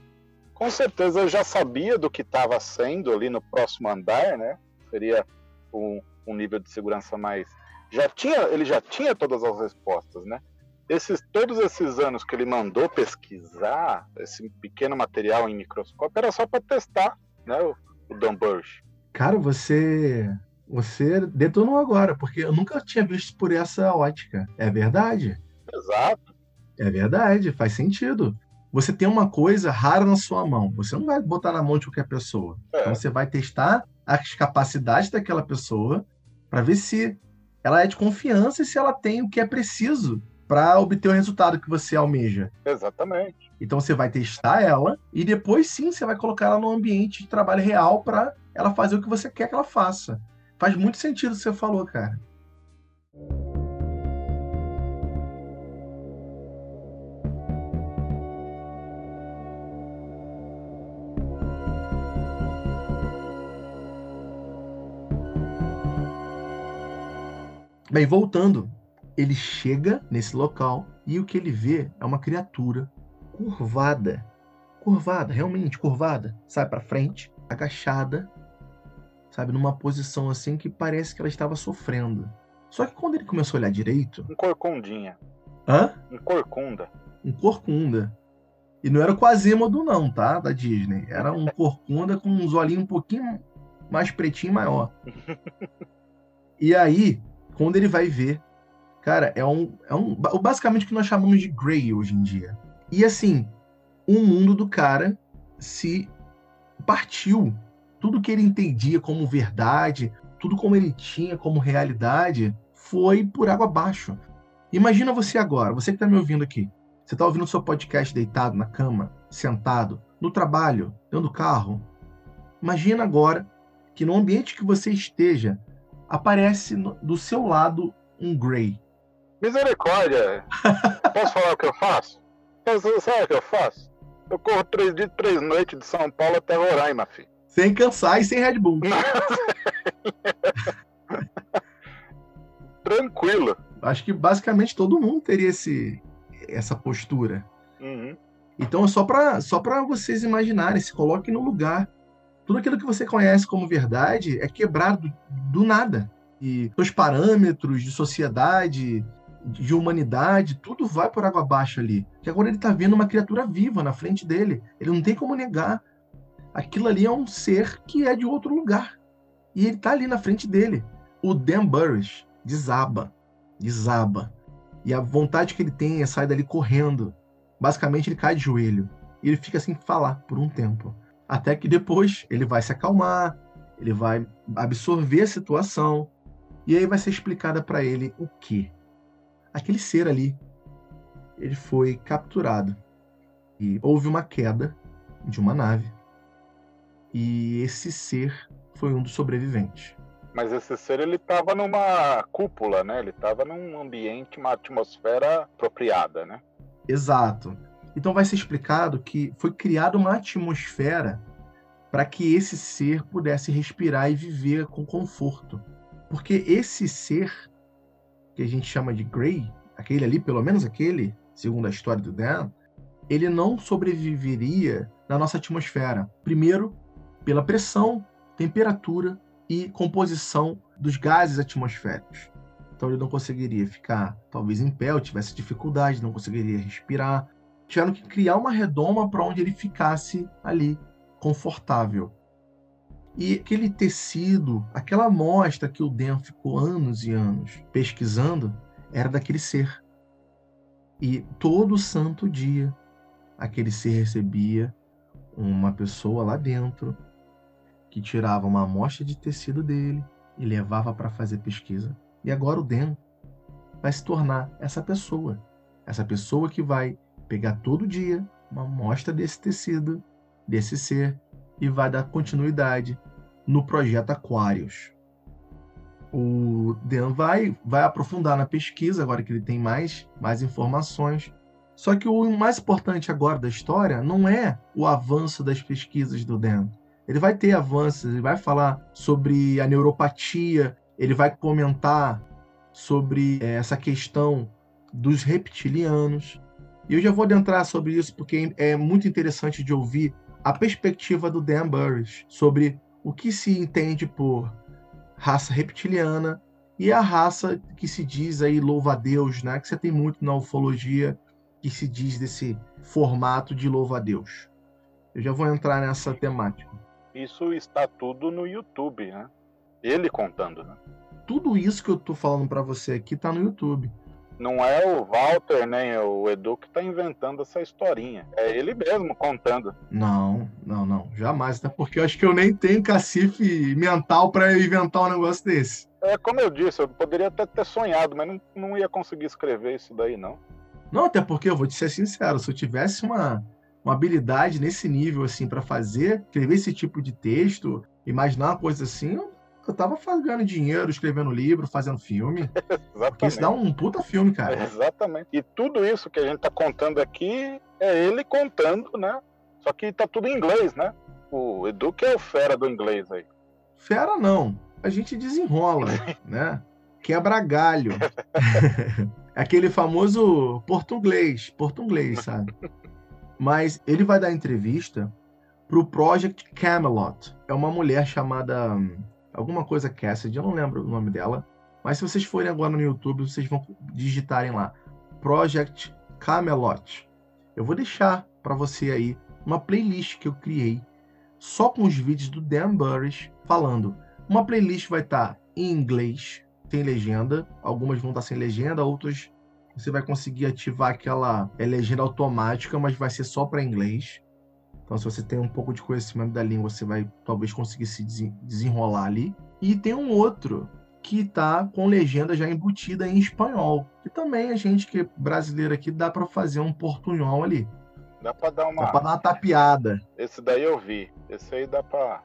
com certeza eu já sabia do que estava sendo ali no próximo andar, né? Seria um, um nível de segurança mais. Já tinha, ele já tinha todas as respostas, né? Esses, todos esses anos que ele mandou pesquisar esse pequeno material em microscópio era só para testar, né? O, o Dan Burge. Cara, você você detonou agora, porque eu nunca tinha visto por essa ótica. É verdade? Exato. É verdade, faz sentido. Você tem uma coisa rara na sua mão, você não vai botar na mão de qualquer pessoa. É. Então você vai testar as capacidades daquela pessoa para ver se ela é de confiança e se ela tem o que é preciso para obter o resultado que você almeja. Exatamente. Então você vai testar ela e depois sim você vai colocar ela no ambiente de trabalho real para ela fazer o que você quer que ela faça. Faz muito sentido o que você falou, cara. Bem, voltando, ele chega nesse local e o que ele vê é uma criatura curvada, curvada, realmente curvada, sabe para frente, agachada, sabe numa posição assim que parece que ela estava sofrendo. Só que quando ele começou a olhar direito, um corcundinha. Hã? Um corcunda. Um corcunda. E não era o Quasimodo não, tá? Da Disney. Era um corcunda com uns olhinhos um pouquinho mais pretinho e maior. e aí, quando ele vai ver, cara, é um, é um basicamente o que nós chamamos de Grey hoje em dia. E assim, o mundo do cara se partiu. Tudo que ele entendia como verdade, tudo como ele tinha como realidade, foi por água abaixo. Imagina você agora, você que está me ouvindo aqui. Você está ouvindo o seu podcast deitado na cama, sentado, no trabalho, dentro do carro. Imagina agora que no ambiente que você esteja, aparece no, do seu lado um Grey. Misericórdia! Posso falar o que eu faço? Posso, sabe o que eu faço? Eu corro três dias, três noites de São Paulo até Roraima, filho. Sem cansar e sem Red Bull. Tranquilo. Acho que basicamente todo mundo teria esse, essa postura. Uhum. Então é só para só vocês imaginarem, se coloquem no lugar. Tudo aquilo que você conhece como verdade é quebrado do nada. E os parâmetros de sociedade, de humanidade, tudo vai por água abaixo ali. Que agora ele está vendo uma criatura viva na frente dele. Ele não tem como negar. Aquilo ali é um ser que é de outro lugar. E ele está ali na frente dele. O Dan Burris desaba, desaba. E a vontade que ele tem é sair dali correndo. Basicamente, ele cai de joelho. E ele fica sem falar por um tempo. Até que depois ele vai se acalmar, ele vai absorver a situação. E aí vai ser explicada para ele o que? Aquele ser ali, ele foi capturado. E houve uma queda de uma nave. E esse ser foi um dos sobreviventes. Mas esse ser ele estava numa cúpula, né? Ele estava num ambiente, uma atmosfera apropriada, né? Exato. Então vai ser explicado que foi criada uma atmosfera para que esse ser pudesse respirar e viver com conforto. Porque esse ser que a gente chama de Grey, aquele ali, pelo menos aquele, segundo a história do Dan, ele não sobreviveria na nossa atmosfera. Primeiro, pela pressão, temperatura e composição dos gases atmosféricos. Então ele não conseguiria ficar, talvez em pé, ou tivesse dificuldade, não conseguiria respirar. Tiveram que criar uma redoma para onde ele ficasse ali, confortável. E aquele tecido, aquela amostra que o Dan ficou anos e anos pesquisando, era daquele ser. E todo santo dia, aquele ser recebia uma pessoa lá dentro que tirava uma amostra de tecido dele e levava para fazer pesquisa. E agora o Dan vai se tornar essa pessoa. Essa pessoa que vai pegar todo dia uma amostra desse tecido, desse ser, e vai dar continuidade no projeto Aquarius. O Dan vai, vai aprofundar na pesquisa, agora que ele tem mais, mais informações. Só que o mais importante agora da história não é o avanço das pesquisas do Dan, ele vai ter avanços, ele vai falar sobre a neuropatia, ele vai comentar sobre é, essa questão dos reptilianos. E eu já vou adentrar sobre isso porque é muito interessante de ouvir a perspectiva do Dan Burris sobre o que se entende por raça reptiliana e a raça que se diz aí louva-a-Deus, né? Que você tem muito na ufologia que se diz desse formato de louva-a-Deus. Eu já vou entrar nessa temática. Isso está tudo no YouTube, né? Ele contando, né? Tudo isso que eu tô falando para você aqui tá no YouTube. Não é o Walter nem o Edu que tá inventando essa historinha. É ele mesmo contando. Não, não, não. Jamais. Até porque eu acho que eu nem tenho cacife mental para inventar um negócio desse. É, como eu disse, eu poderia até ter sonhado, mas não, não ia conseguir escrever isso daí, não. Não, até porque eu vou te ser sincero, se eu tivesse uma, uma habilidade nesse nível assim para fazer, escrever esse tipo de texto, imaginar uma coisa assim, eu tava fazendo dinheiro, escrevendo livro, fazendo filme. Porque isso dá um puta filme, cara. Exatamente. E tudo isso que a gente tá contando aqui é ele contando, né? Só que tá tudo em inglês, né? O Edu que é o fera do inglês aí. Fera não. A gente desenrola, né? Quebra galho. Aquele famoso português, português, sabe? Mas ele vai dar entrevista para o Project Camelot. É uma mulher chamada alguma coisa Cassidy, eu não lembro o nome dela. Mas se vocês forem agora no YouTube, vocês vão digitarem lá Project Camelot. Eu vou deixar para você aí uma playlist que eu criei só com os vídeos do Dan Burris falando. Uma playlist vai estar tá em inglês, tem legenda, algumas vão estar tá sem legenda, outras você vai conseguir ativar aquela é, legenda automática, mas vai ser só para inglês. Então, se você tem um pouco de conhecimento da língua, você vai talvez conseguir se desenrolar ali. E tem um outro que está com legenda já embutida em espanhol. E também a gente que é brasileiro aqui dá para fazer um portunhol ali. Dá para dar uma. Dá para dar uma tapeada. Esse daí eu vi. Esse aí dá para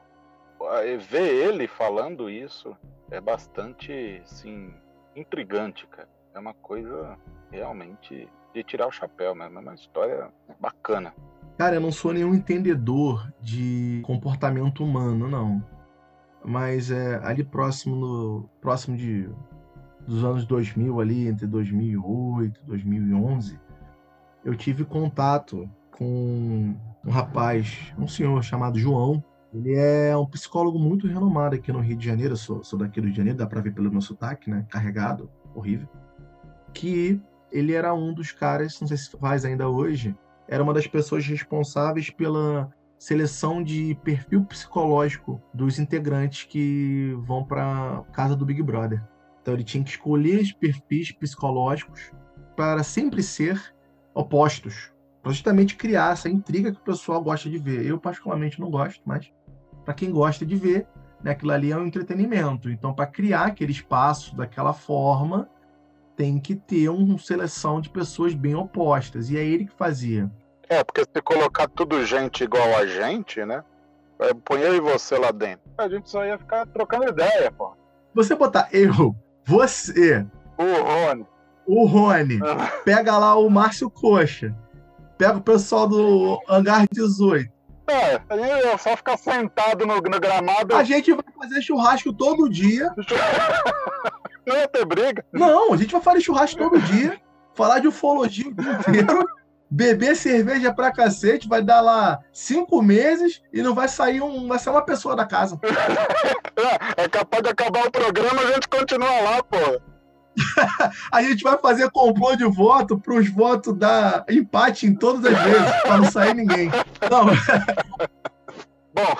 ver ele falando isso é bastante, assim, intrigante, cara. É uma coisa realmente de tirar o chapéu mesmo. É uma história bacana. Cara, eu não sou nenhum entendedor de comportamento humano, não. Mas é, ali próximo no, próximo de dos anos 2000 ali entre 2008 e 2011 eu tive contato com um rapaz um senhor chamado João. Ele é um psicólogo muito renomado aqui no Rio de Janeiro. Eu sou, sou daqui do Rio de Janeiro dá para ver pelo meu sotaque né? Carregado horrível. Que ele era um dos caras não sei se faz ainda hoje era uma das pessoas responsáveis pela seleção de perfil psicológico dos integrantes que vão para casa do Big Brother. Então ele tinha que escolher os perfis psicológicos para sempre ser opostos, para justamente criar essa intriga que o pessoal gosta de ver. Eu particularmente não gosto, mas para quem gosta de ver, né, aquilo ali é um entretenimento. Então, para criar aquele espaço daquela forma, tem que ter uma seleção de pessoas bem opostas. E é ele que fazia. É, porque se colocar tudo gente igual a gente, né? É, põe eu e você lá dentro. A gente só ia ficar trocando ideia, pô. Você botar eu, você. O Rony. O Rony. pega lá o Márcio Coxa. Pega o pessoal do Hangar 18. É, a gente ia só ficar sentado no, no gramado. A gente vai fazer churrasco todo dia. Não ia ter briga? Não, a gente vai fazer churrasco todo dia. Falar de ufologia o dia inteiro beber cerveja pra cacete, vai dar lá cinco meses e não vai sair um. Vai ser uma pessoa da casa. é capaz de acabar o programa a gente continua lá, pô. a gente vai fazer complô de voto para os votos dar empate em todas as vezes, para não sair ninguém. Não. Bom,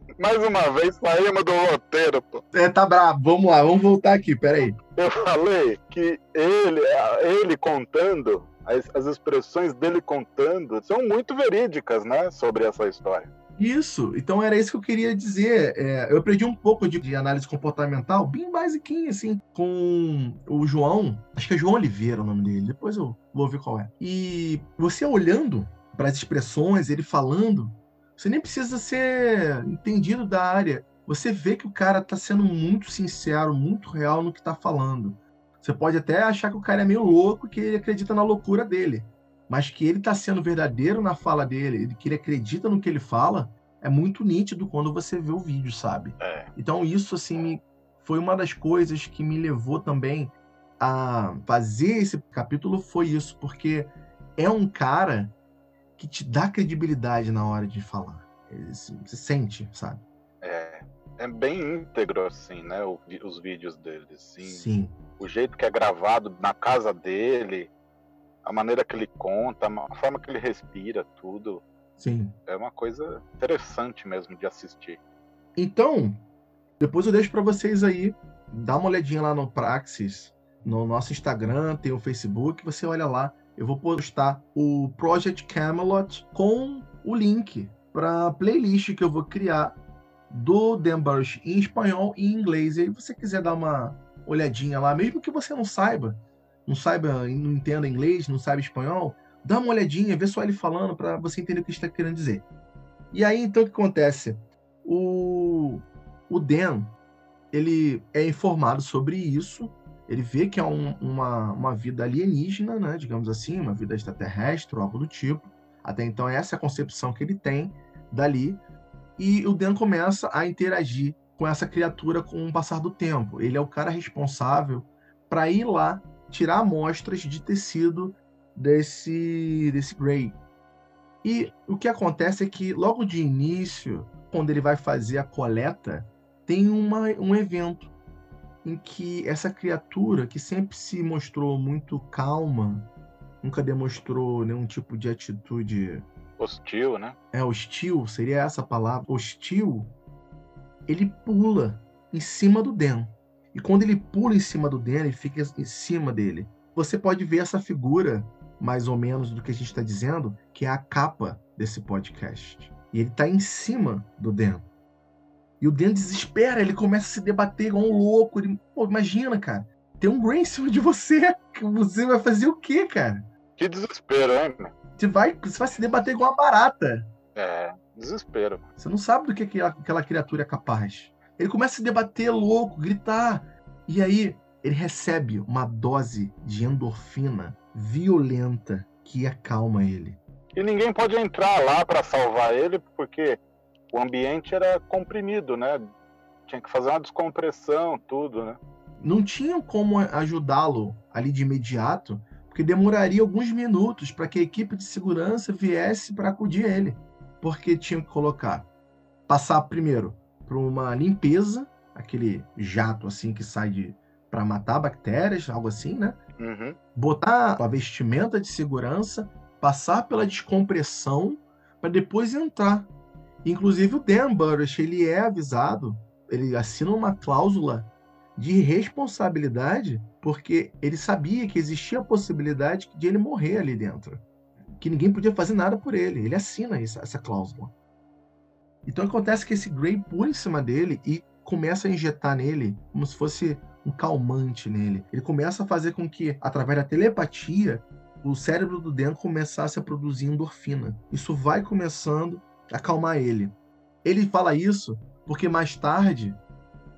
mais uma vez saímos do roteiro, pô. É, tá brabo. Vamos lá, vamos voltar aqui, peraí. Eu falei que ele, ele contando as, as expressões dele contando são muito verídicas, né, sobre essa história. Isso, então era isso que eu queria dizer. É, eu aprendi um pouco de, de, análise comportamental, bem basiquinho, assim, com o João, acho que é João Oliveira o nome dele, depois eu vou ver qual é. E você olhando para as expressões, ele falando, você nem precisa ser entendido da área. Você vê que o cara está sendo muito sincero, muito real no que está falando. Você pode até achar que o cara é meio louco, que ele acredita na loucura dele. Mas que ele está sendo verdadeiro na fala dele, que ele acredita no que ele fala, é muito nítido quando você vê o vídeo, sabe? É. Então isso, assim, foi uma das coisas que me levou também a fazer esse capítulo, foi isso, porque é um cara que te dá credibilidade na hora de falar. Você sente, sabe? É, é bem íntegro, assim, né? os vídeos dele, assim. Sim o jeito que é gravado na casa dele, a maneira que ele conta, a forma que ele respira, tudo. Sim. É uma coisa interessante mesmo de assistir. Então, depois eu deixo para vocês aí, dá uma olhadinha lá no Praxis, no nosso Instagram, tem o Facebook, você olha lá. Eu vou postar o Project Camelot com o link para a playlist que eu vou criar do Dan Burch em espanhol e em inglês. E aí, você quiser dar uma olhadinha lá, mesmo que você não saiba, não saiba, não entenda inglês, não saiba espanhol, dá uma olhadinha, vê só ele falando para você entender o que está querendo dizer. E aí então o que acontece? O, o Dan ele é informado sobre isso, ele vê que é um, uma, uma vida alienígena, né, digamos assim, uma vida extraterrestre, algo do tipo. Até então essa é a concepção que ele tem dali. E o Dan começa a interagir com essa criatura com o passar do tempo. Ele é o cara responsável para ir lá tirar amostras de tecido desse desse Grey. E o que acontece é que logo de início, quando ele vai fazer a coleta, tem uma, um evento em que essa criatura que sempre se mostrou muito calma, nunca demonstrou nenhum tipo de atitude hostil, né? É hostil, seria essa palavra, hostil ele pula em cima do Dan. E quando ele pula em cima do Dan, ele fica em cima dele. Você pode ver essa figura, mais ou menos, do que a gente está dizendo, que é a capa desse podcast. E ele está em cima do Dan. E o Dan desespera, ele começa a se debater igual um louco. Ele, Pô, imagina, cara. Tem um Grey em cima de você. Você vai fazer o quê, cara? Que desespero, hein? Você vai, você vai se debater igual uma barata. É, desespero. Você não sabe do que aquela, aquela criatura é capaz. Ele começa a se debater louco, gritar. E aí, ele recebe uma dose de endorfina violenta que acalma ele. E ninguém pode entrar lá para salvar ele, porque o ambiente era comprimido, né? Tinha que fazer uma descompressão, tudo, né? Não tinham como ajudá-lo ali de imediato, porque demoraria alguns minutos para que a equipe de segurança viesse para acudir ele. Porque tinham que colocar, passar primeiro por uma limpeza, aquele jato assim que sai de para matar bactérias, algo assim, né? Uhum. Botar a vestimenta de segurança, passar pela descompressão para depois entrar. Inclusive o Dan Burrish, ele é avisado, ele assina uma cláusula de responsabilidade porque ele sabia que existia a possibilidade de ele morrer ali dentro. Que ninguém podia fazer nada por ele. Ele assina essa, essa cláusula. Então acontece que esse Grey pula em cima dele e começa a injetar nele como se fosse um calmante nele. Ele começa a fazer com que, através da telepatia, o cérebro do Dan começasse a produzir endorfina. Isso vai começando a acalmar ele. Ele fala isso porque mais tarde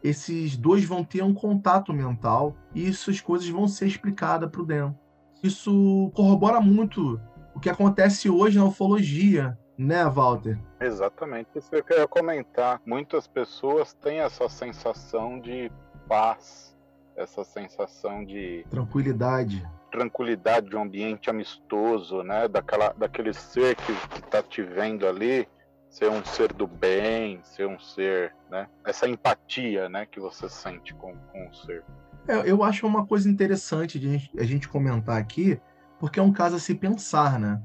esses dois vão ter um contato mental e essas coisas vão ser explicadas para o Dan. Isso corrobora muito o que acontece hoje na ufologia, né, Walter? Exatamente. Isso que eu ia comentar. Muitas pessoas têm essa sensação de paz, essa sensação de tranquilidade, tranquilidade de um ambiente amistoso, né? Daquela, daquele ser que está te vendo ali ser um ser do bem, ser um ser, né? Essa empatia, né, que você sente com, com o ser. É, eu acho uma coisa interessante de a gente, a gente comentar aqui, porque é um caso a se pensar, né?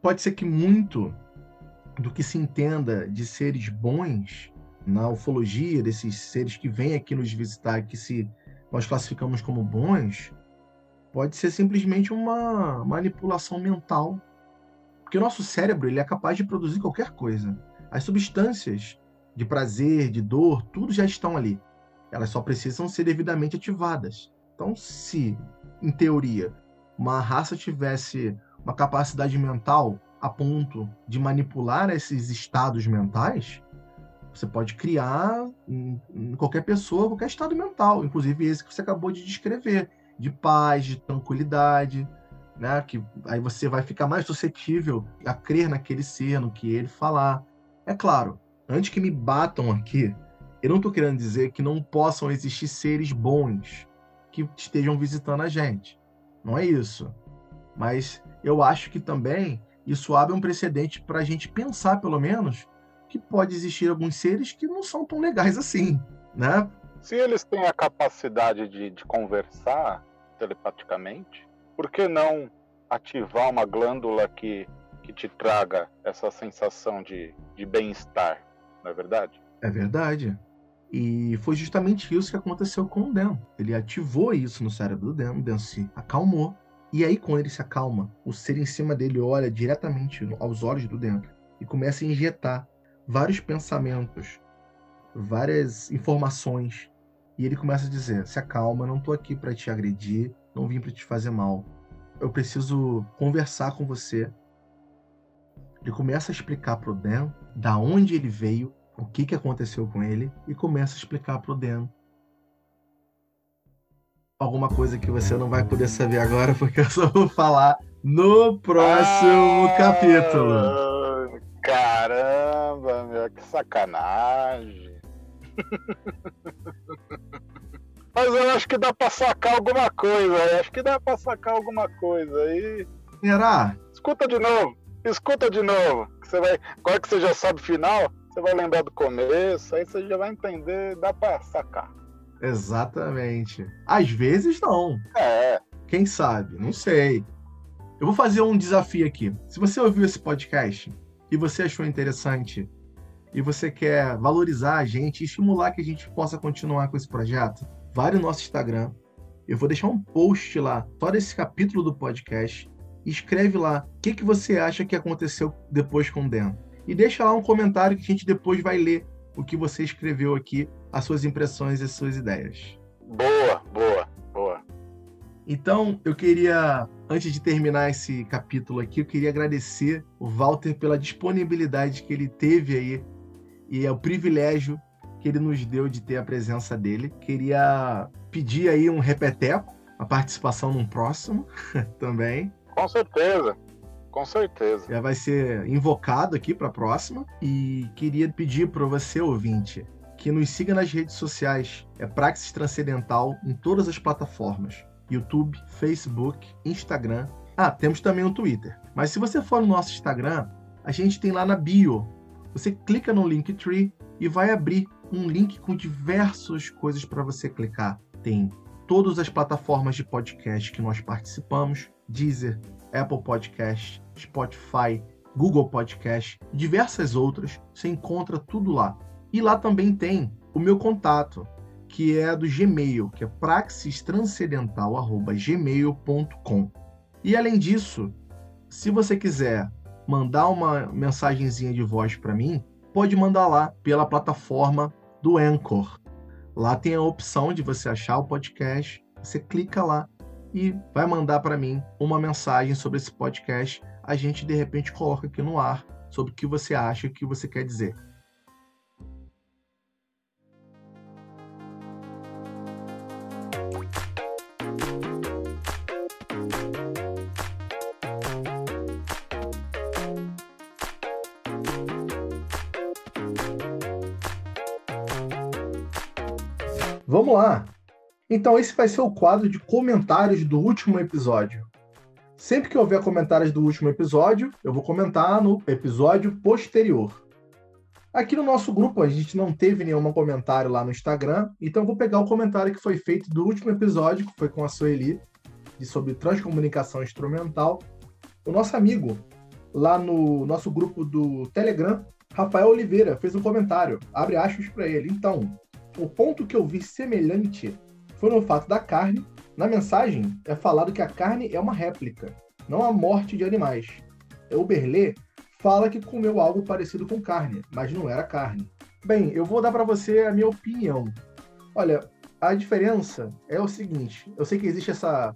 Pode ser que muito do que se entenda de seres bons na ufologia, desses seres que vêm aqui nos visitar, que se nós classificamos como bons, pode ser simplesmente uma manipulação mental porque o nosso cérebro ele é capaz de produzir qualquer coisa. As substâncias de prazer, de dor, tudo já estão ali. Elas só precisam ser devidamente ativadas. Então, se, em teoria, uma raça tivesse uma capacidade mental a ponto de manipular esses estados mentais, você pode criar em, em qualquer pessoa qualquer estado mental, inclusive esse que você acabou de descrever, de paz, de tranquilidade, né? Que aí você vai ficar mais suscetível a crer naquele ser, no que ele falar. É claro, antes que me batam aqui, eu não estou querendo dizer que não possam existir seres bons que estejam visitando a gente. Não é isso. Mas eu acho que também isso abre um precedente para a gente pensar, pelo menos, que pode existir alguns seres que não são tão legais assim, né? Se eles têm a capacidade de, de conversar telepaticamente, por que não ativar uma glândula que, que te traga essa sensação de, de bem-estar? Não é verdade? É verdade. E foi justamente isso que aconteceu com o Dan. Ele ativou isso no cérebro do Dan, o Dan se acalmou. E aí, quando ele se acalma, o ser em cima dele olha diretamente aos olhos do Dan e começa a injetar vários pensamentos, várias informações. E ele começa a dizer: se acalma, não tô aqui para te agredir, não vim para te fazer mal. Eu preciso conversar com você. Ele começa a explicar pro Dan da onde ele veio, o que, que aconteceu com ele, e começa a explicar pro Dan alguma coisa que você não vai poder saber agora, porque eu só vou falar no próximo ah, capítulo. Caramba, meu, que sacanagem. Mas eu acho que dá pra sacar alguma coisa. Eu acho que dá pra sacar alguma coisa aí. Será? Escuta de novo. Escuta de novo. Que você vai. Agora que você já sabe o final, você vai lembrar do começo, aí você já vai entender, dá pra sacar. Exatamente. Às vezes não. É. Quem sabe? Não sei. Eu vou fazer um desafio aqui. Se você ouviu esse podcast e você achou interessante e você quer valorizar a gente e estimular que a gente possa continuar com esse projeto, vai no nosso Instagram. Eu vou deixar um post lá, só desse capítulo do podcast. escreve lá o que, que você acha que aconteceu depois com o Dan. E deixa lá um comentário que a gente depois vai ler o que você escreveu aqui, as suas impressões e as suas ideias. Boa, boa, boa. Então, eu queria, antes de terminar esse capítulo aqui, eu queria agradecer o Walter pela disponibilidade que ele teve aí e é o privilégio que ele nos deu de ter a presença dele. Queria pedir aí um repeteco, a participação num próximo também. Com certeza. Com certeza. Já vai ser invocado aqui para a próxima. E queria pedir para você, ouvinte, que nos siga nas redes sociais. É Praxis Transcendental em todas as plataformas: YouTube, Facebook, Instagram. Ah, temos também o Twitter. Mas se você for no nosso Instagram, a gente tem lá na bio. Você clica no Linktree e vai abrir um link com diversas coisas para você clicar. Tem todas as plataformas de podcast que nós participamos: Deezer, Apple Podcast, Spotify, Google Podcast, diversas outras. Você encontra tudo lá. E lá também tem o meu contato, que é do Gmail, que é praxistranscendental@gmail.com. E além disso, se você quiser mandar uma mensagenzinha de voz para mim, pode mandar lá pela plataforma do Anchor. Lá tem a opção de você achar o podcast, você clica lá e vai mandar para mim uma mensagem sobre esse podcast. A gente de repente coloca aqui no ar sobre o que você acha, o que você quer dizer. Lá. Então, esse vai ser o quadro de comentários do último episódio. Sempre que houver comentários do último episódio, eu vou comentar no episódio posterior. Aqui no nosso grupo, a gente não teve nenhum comentário lá no Instagram, então eu vou pegar o comentário que foi feito do último episódio, que foi com a Sueli, sobre transcomunicação instrumental. O nosso amigo, lá no nosso grupo do Telegram, Rafael Oliveira, fez um comentário. Abre aspas para ele. Então, o ponto que eu vi semelhante foi no fato da carne. Na mensagem é falado que a carne é uma réplica, não a morte de animais. O Berlê fala que comeu algo parecido com carne, mas não era carne. Bem, eu vou dar para você a minha opinião. Olha, a diferença é o seguinte: eu sei que existe essa,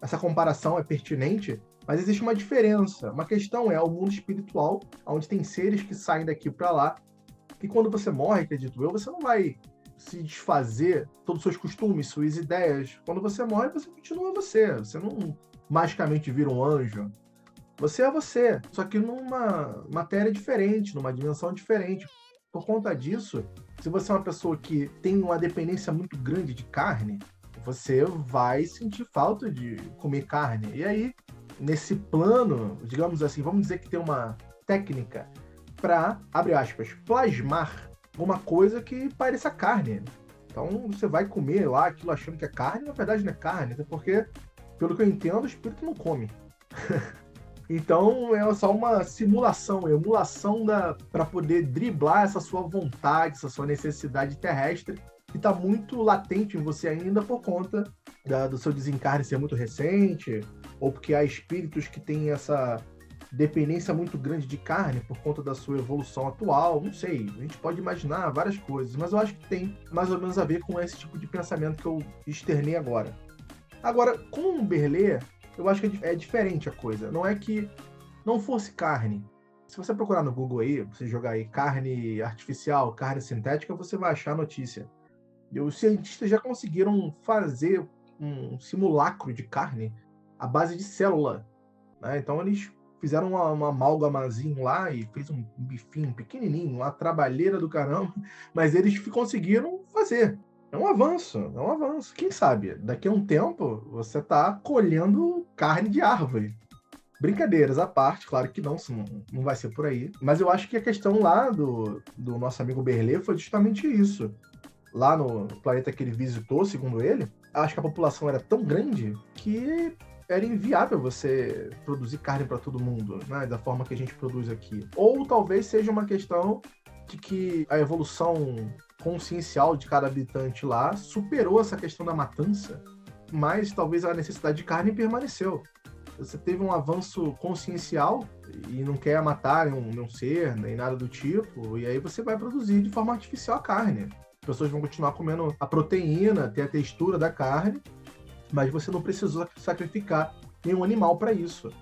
essa comparação, é pertinente, mas existe uma diferença. Uma questão é o mundo espiritual, onde tem seres que saem daqui para lá, e quando você morre, acredito eu, você não vai se desfazer todos os seus costumes, suas ideias. Quando você morre, você continua você. Você não magicamente vira um anjo. Você é você, só que numa matéria diferente, numa dimensão diferente. Por conta disso, se você é uma pessoa que tem uma dependência muito grande de carne, você vai sentir falta de comer carne. E aí, nesse plano, digamos assim, vamos dizer que tem uma técnica para, abre aspas, plasmar alguma coisa que pareça carne. Então você vai comer lá aquilo achando que é carne, na verdade não é carne, até porque, pelo que eu entendo, o espírito não come. então é só uma simulação, emulação para poder driblar essa sua vontade, essa sua necessidade terrestre que está muito latente em você ainda por conta da, do seu desencarne ser muito recente, ou porque há espíritos que têm essa dependência muito grande de carne por conta da sua evolução atual, não sei, a gente pode imaginar várias coisas, mas eu acho que tem mais ou menos a ver com esse tipo de pensamento que eu externei agora. Agora, com o Berlê, eu acho que é, diferente a coisa. Não é que não fosse carne. Se você procurar no Google aí, você jogar aí carne artificial, carne sintética, você vai achar a notícia. E os cientistas já conseguiram fazer um simulacro de carne à base de célula. Né? Então eles fizeram uma, uma amálgamazinho lá e fez um bifinho pequenininho, uma trabalheira do caramba, mas eles conseguiram fazer. É um avanço, é um avanço. Quem sabe, daqui a um tempo você está colhendo carne de árvore. Brincadeiras à parte, claro que não, não, não vai ser por aí. Mas eu acho que a questão lá do, do nosso amigo Berlê foi justamente isso. Lá no planeta que ele visitou, segundo ele, acho que a população era tão grande que era inviável você produzir carne para todo mundo, né, da forma que a gente produz aqui. Ou talvez seja uma questão de que a evolução consciencial de cada habitante lá superou essa questão da matança, mas talvez a necessidade de carne permaneceu. você teve um avanço consciencial e não quer matar um, um ser, nem nada do tipo, e aí você vai produzir de forma artificial a carne. As pessoas vão continuar comendo a proteína, ter a textura da carne, mas você não precisou sacrificar nenhum animal para isso.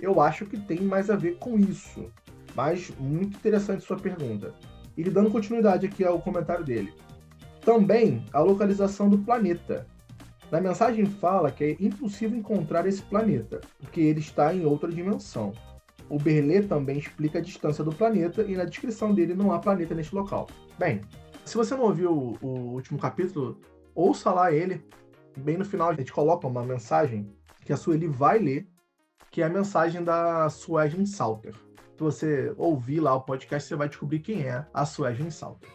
Eu acho que tem mais a ver com isso. Mas muito interessante sua pergunta. E dando continuidade aqui ao comentário dele. Também a localização do planeta. Na mensagem fala que é impossível encontrar esse planeta, porque ele está em outra dimensão. O Berlê também explica a distância do planeta e na descrição dele não há planeta neste local. Bem, se você não ouviu o, o último capítulo, ouça lá ele. Bem no final a gente coloca uma mensagem que a Sueli vai ler, que é a mensagem da Suelen Salter. Se você ouvir lá o podcast, você vai descobrir quem é a Suelen Salter.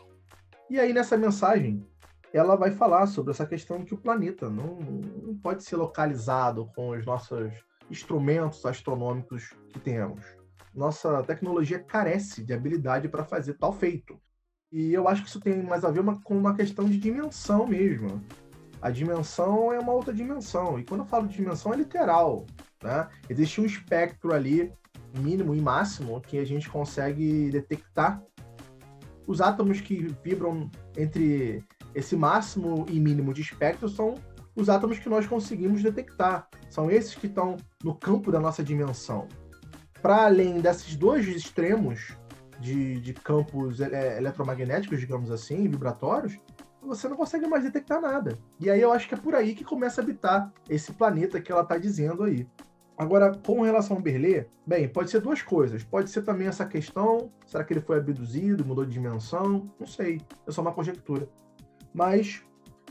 E aí, nessa mensagem, ela vai falar sobre essa questão que o planeta não, não pode ser localizado com os nossos instrumentos astronômicos que temos. Nossa tecnologia carece de habilidade para fazer tal feito. E eu acho que isso tem mais a ver uma, com uma questão de dimensão mesmo. A dimensão é uma outra dimensão. E quando eu falo de dimensão, é literal. Né? Existe um espectro ali, mínimo e máximo, que a gente consegue detectar os átomos que vibram entre esse máximo e mínimo de espectro são os átomos que nós conseguimos detectar. São esses que estão no campo da nossa dimensão. Para além desses dois extremos de, de campos é, eletromagnéticos, digamos assim, vibratórios, você não consegue mais detectar nada. E aí eu acho que é por aí que começa a habitar esse planeta que ela está dizendo aí. Agora, com relação ao Berlê, bem, pode ser duas coisas. Pode ser também essa questão: será que ele foi abduzido, mudou de dimensão? Não sei. É só uma conjectura mas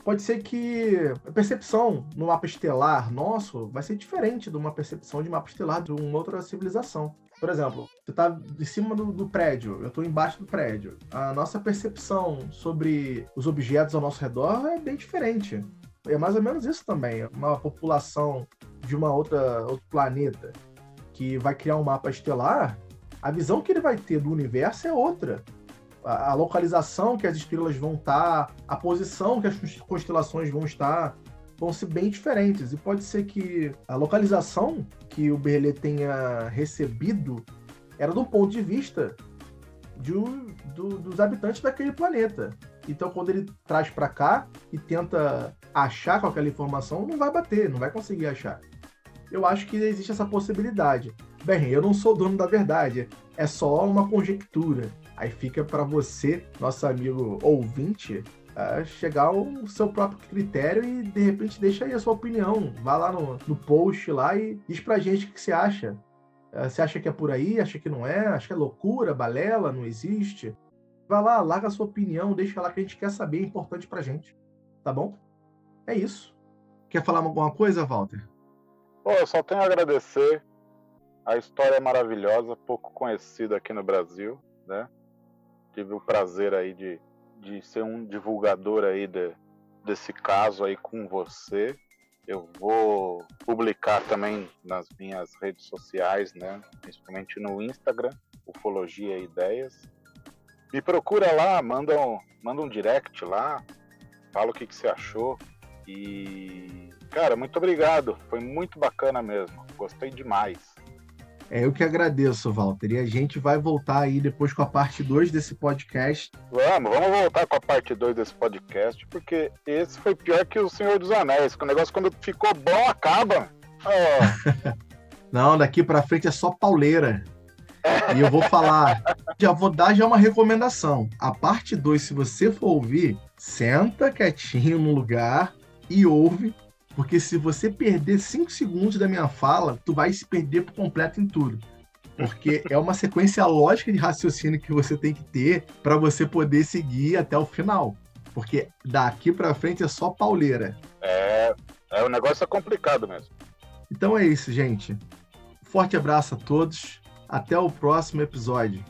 pode ser que a percepção no mapa estelar nosso vai ser diferente de uma percepção de mapa estelar de uma outra civilização. Por exemplo, você está em cima do, do prédio, eu estou embaixo do prédio. A nossa percepção sobre os objetos ao nosso redor é bem diferente. É mais ou menos isso também. Uma população de uma outra outro planeta que vai criar um mapa estelar, a visão que ele vai ter do universo é outra a, localização que as estrelas vão estar, tá, a posição que as constelações vão estar, vão ser bem diferentes. E pode ser que a localização que o Berlet tenha recebido era do ponto de vista de, do, dos habitantes daquele planeta. Então, quando ele traz para cá e tenta achar com aquela informação, não vai bater, não vai conseguir achar. Eu acho que existe essa possibilidade. Bem, eu não sou dono da verdade, é só uma conjectura. Aí fica para você, nosso amigo ouvinte, chegar ao seu próprio critério e de repente deixa aí a sua opinião. Vá lá no, no post lá e diz pra gente o que você acha. É, você acha que é por aí? Acha que não é? Acha que é loucura, balela, não existe? Vai lá, larga a sua opinião, deixa lá que a gente quer saber, é importante pra gente. Tá bom? É isso. Quer falar alguma coisa, Walter? Pô, eu só tenho a agradecer. A história é maravilhosa, pouco conhecida aqui no Brasil, né? tive o prazer aí de, de ser um divulgador aí de, desse caso aí com você. Eu vou publicar também nas minhas redes sociais, né? Principalmente no Instagram, Ufologia e Ideias. Me procura lá, manda um, manda um direct lá, fala o que, que você achou. E, cara, muito obrigado. Foi muito bacana mesmo. Gostei demais. É eu que agradeço, Walter. E a gente vai voltar aí depois com a parte 2 desse podcast. Vamos, vamos voltar com a parte 2 desse podcast, porque esse foi pior que o Senhor dos Anéis, que o negócio quando ficou bom acaba. Oh. Não, daqui para frente é só pauleira. E eu vou falar, já vou dar já uma recomendação. A parte 2, se você for ouvir, senta quietinho no lugar e ouve porque se você perder 5 segundos da minha fala, tu vai se perder por completo em tudo. Porque é uma sequência lógica de raciocínio que você tem que ter para você poder seguir até o final. Porque daqui para frente é só pauleira. É, é, o negócio é complicado mesmo. Então é isso, gente. Forte abraço a todos. Até o próximo episódio.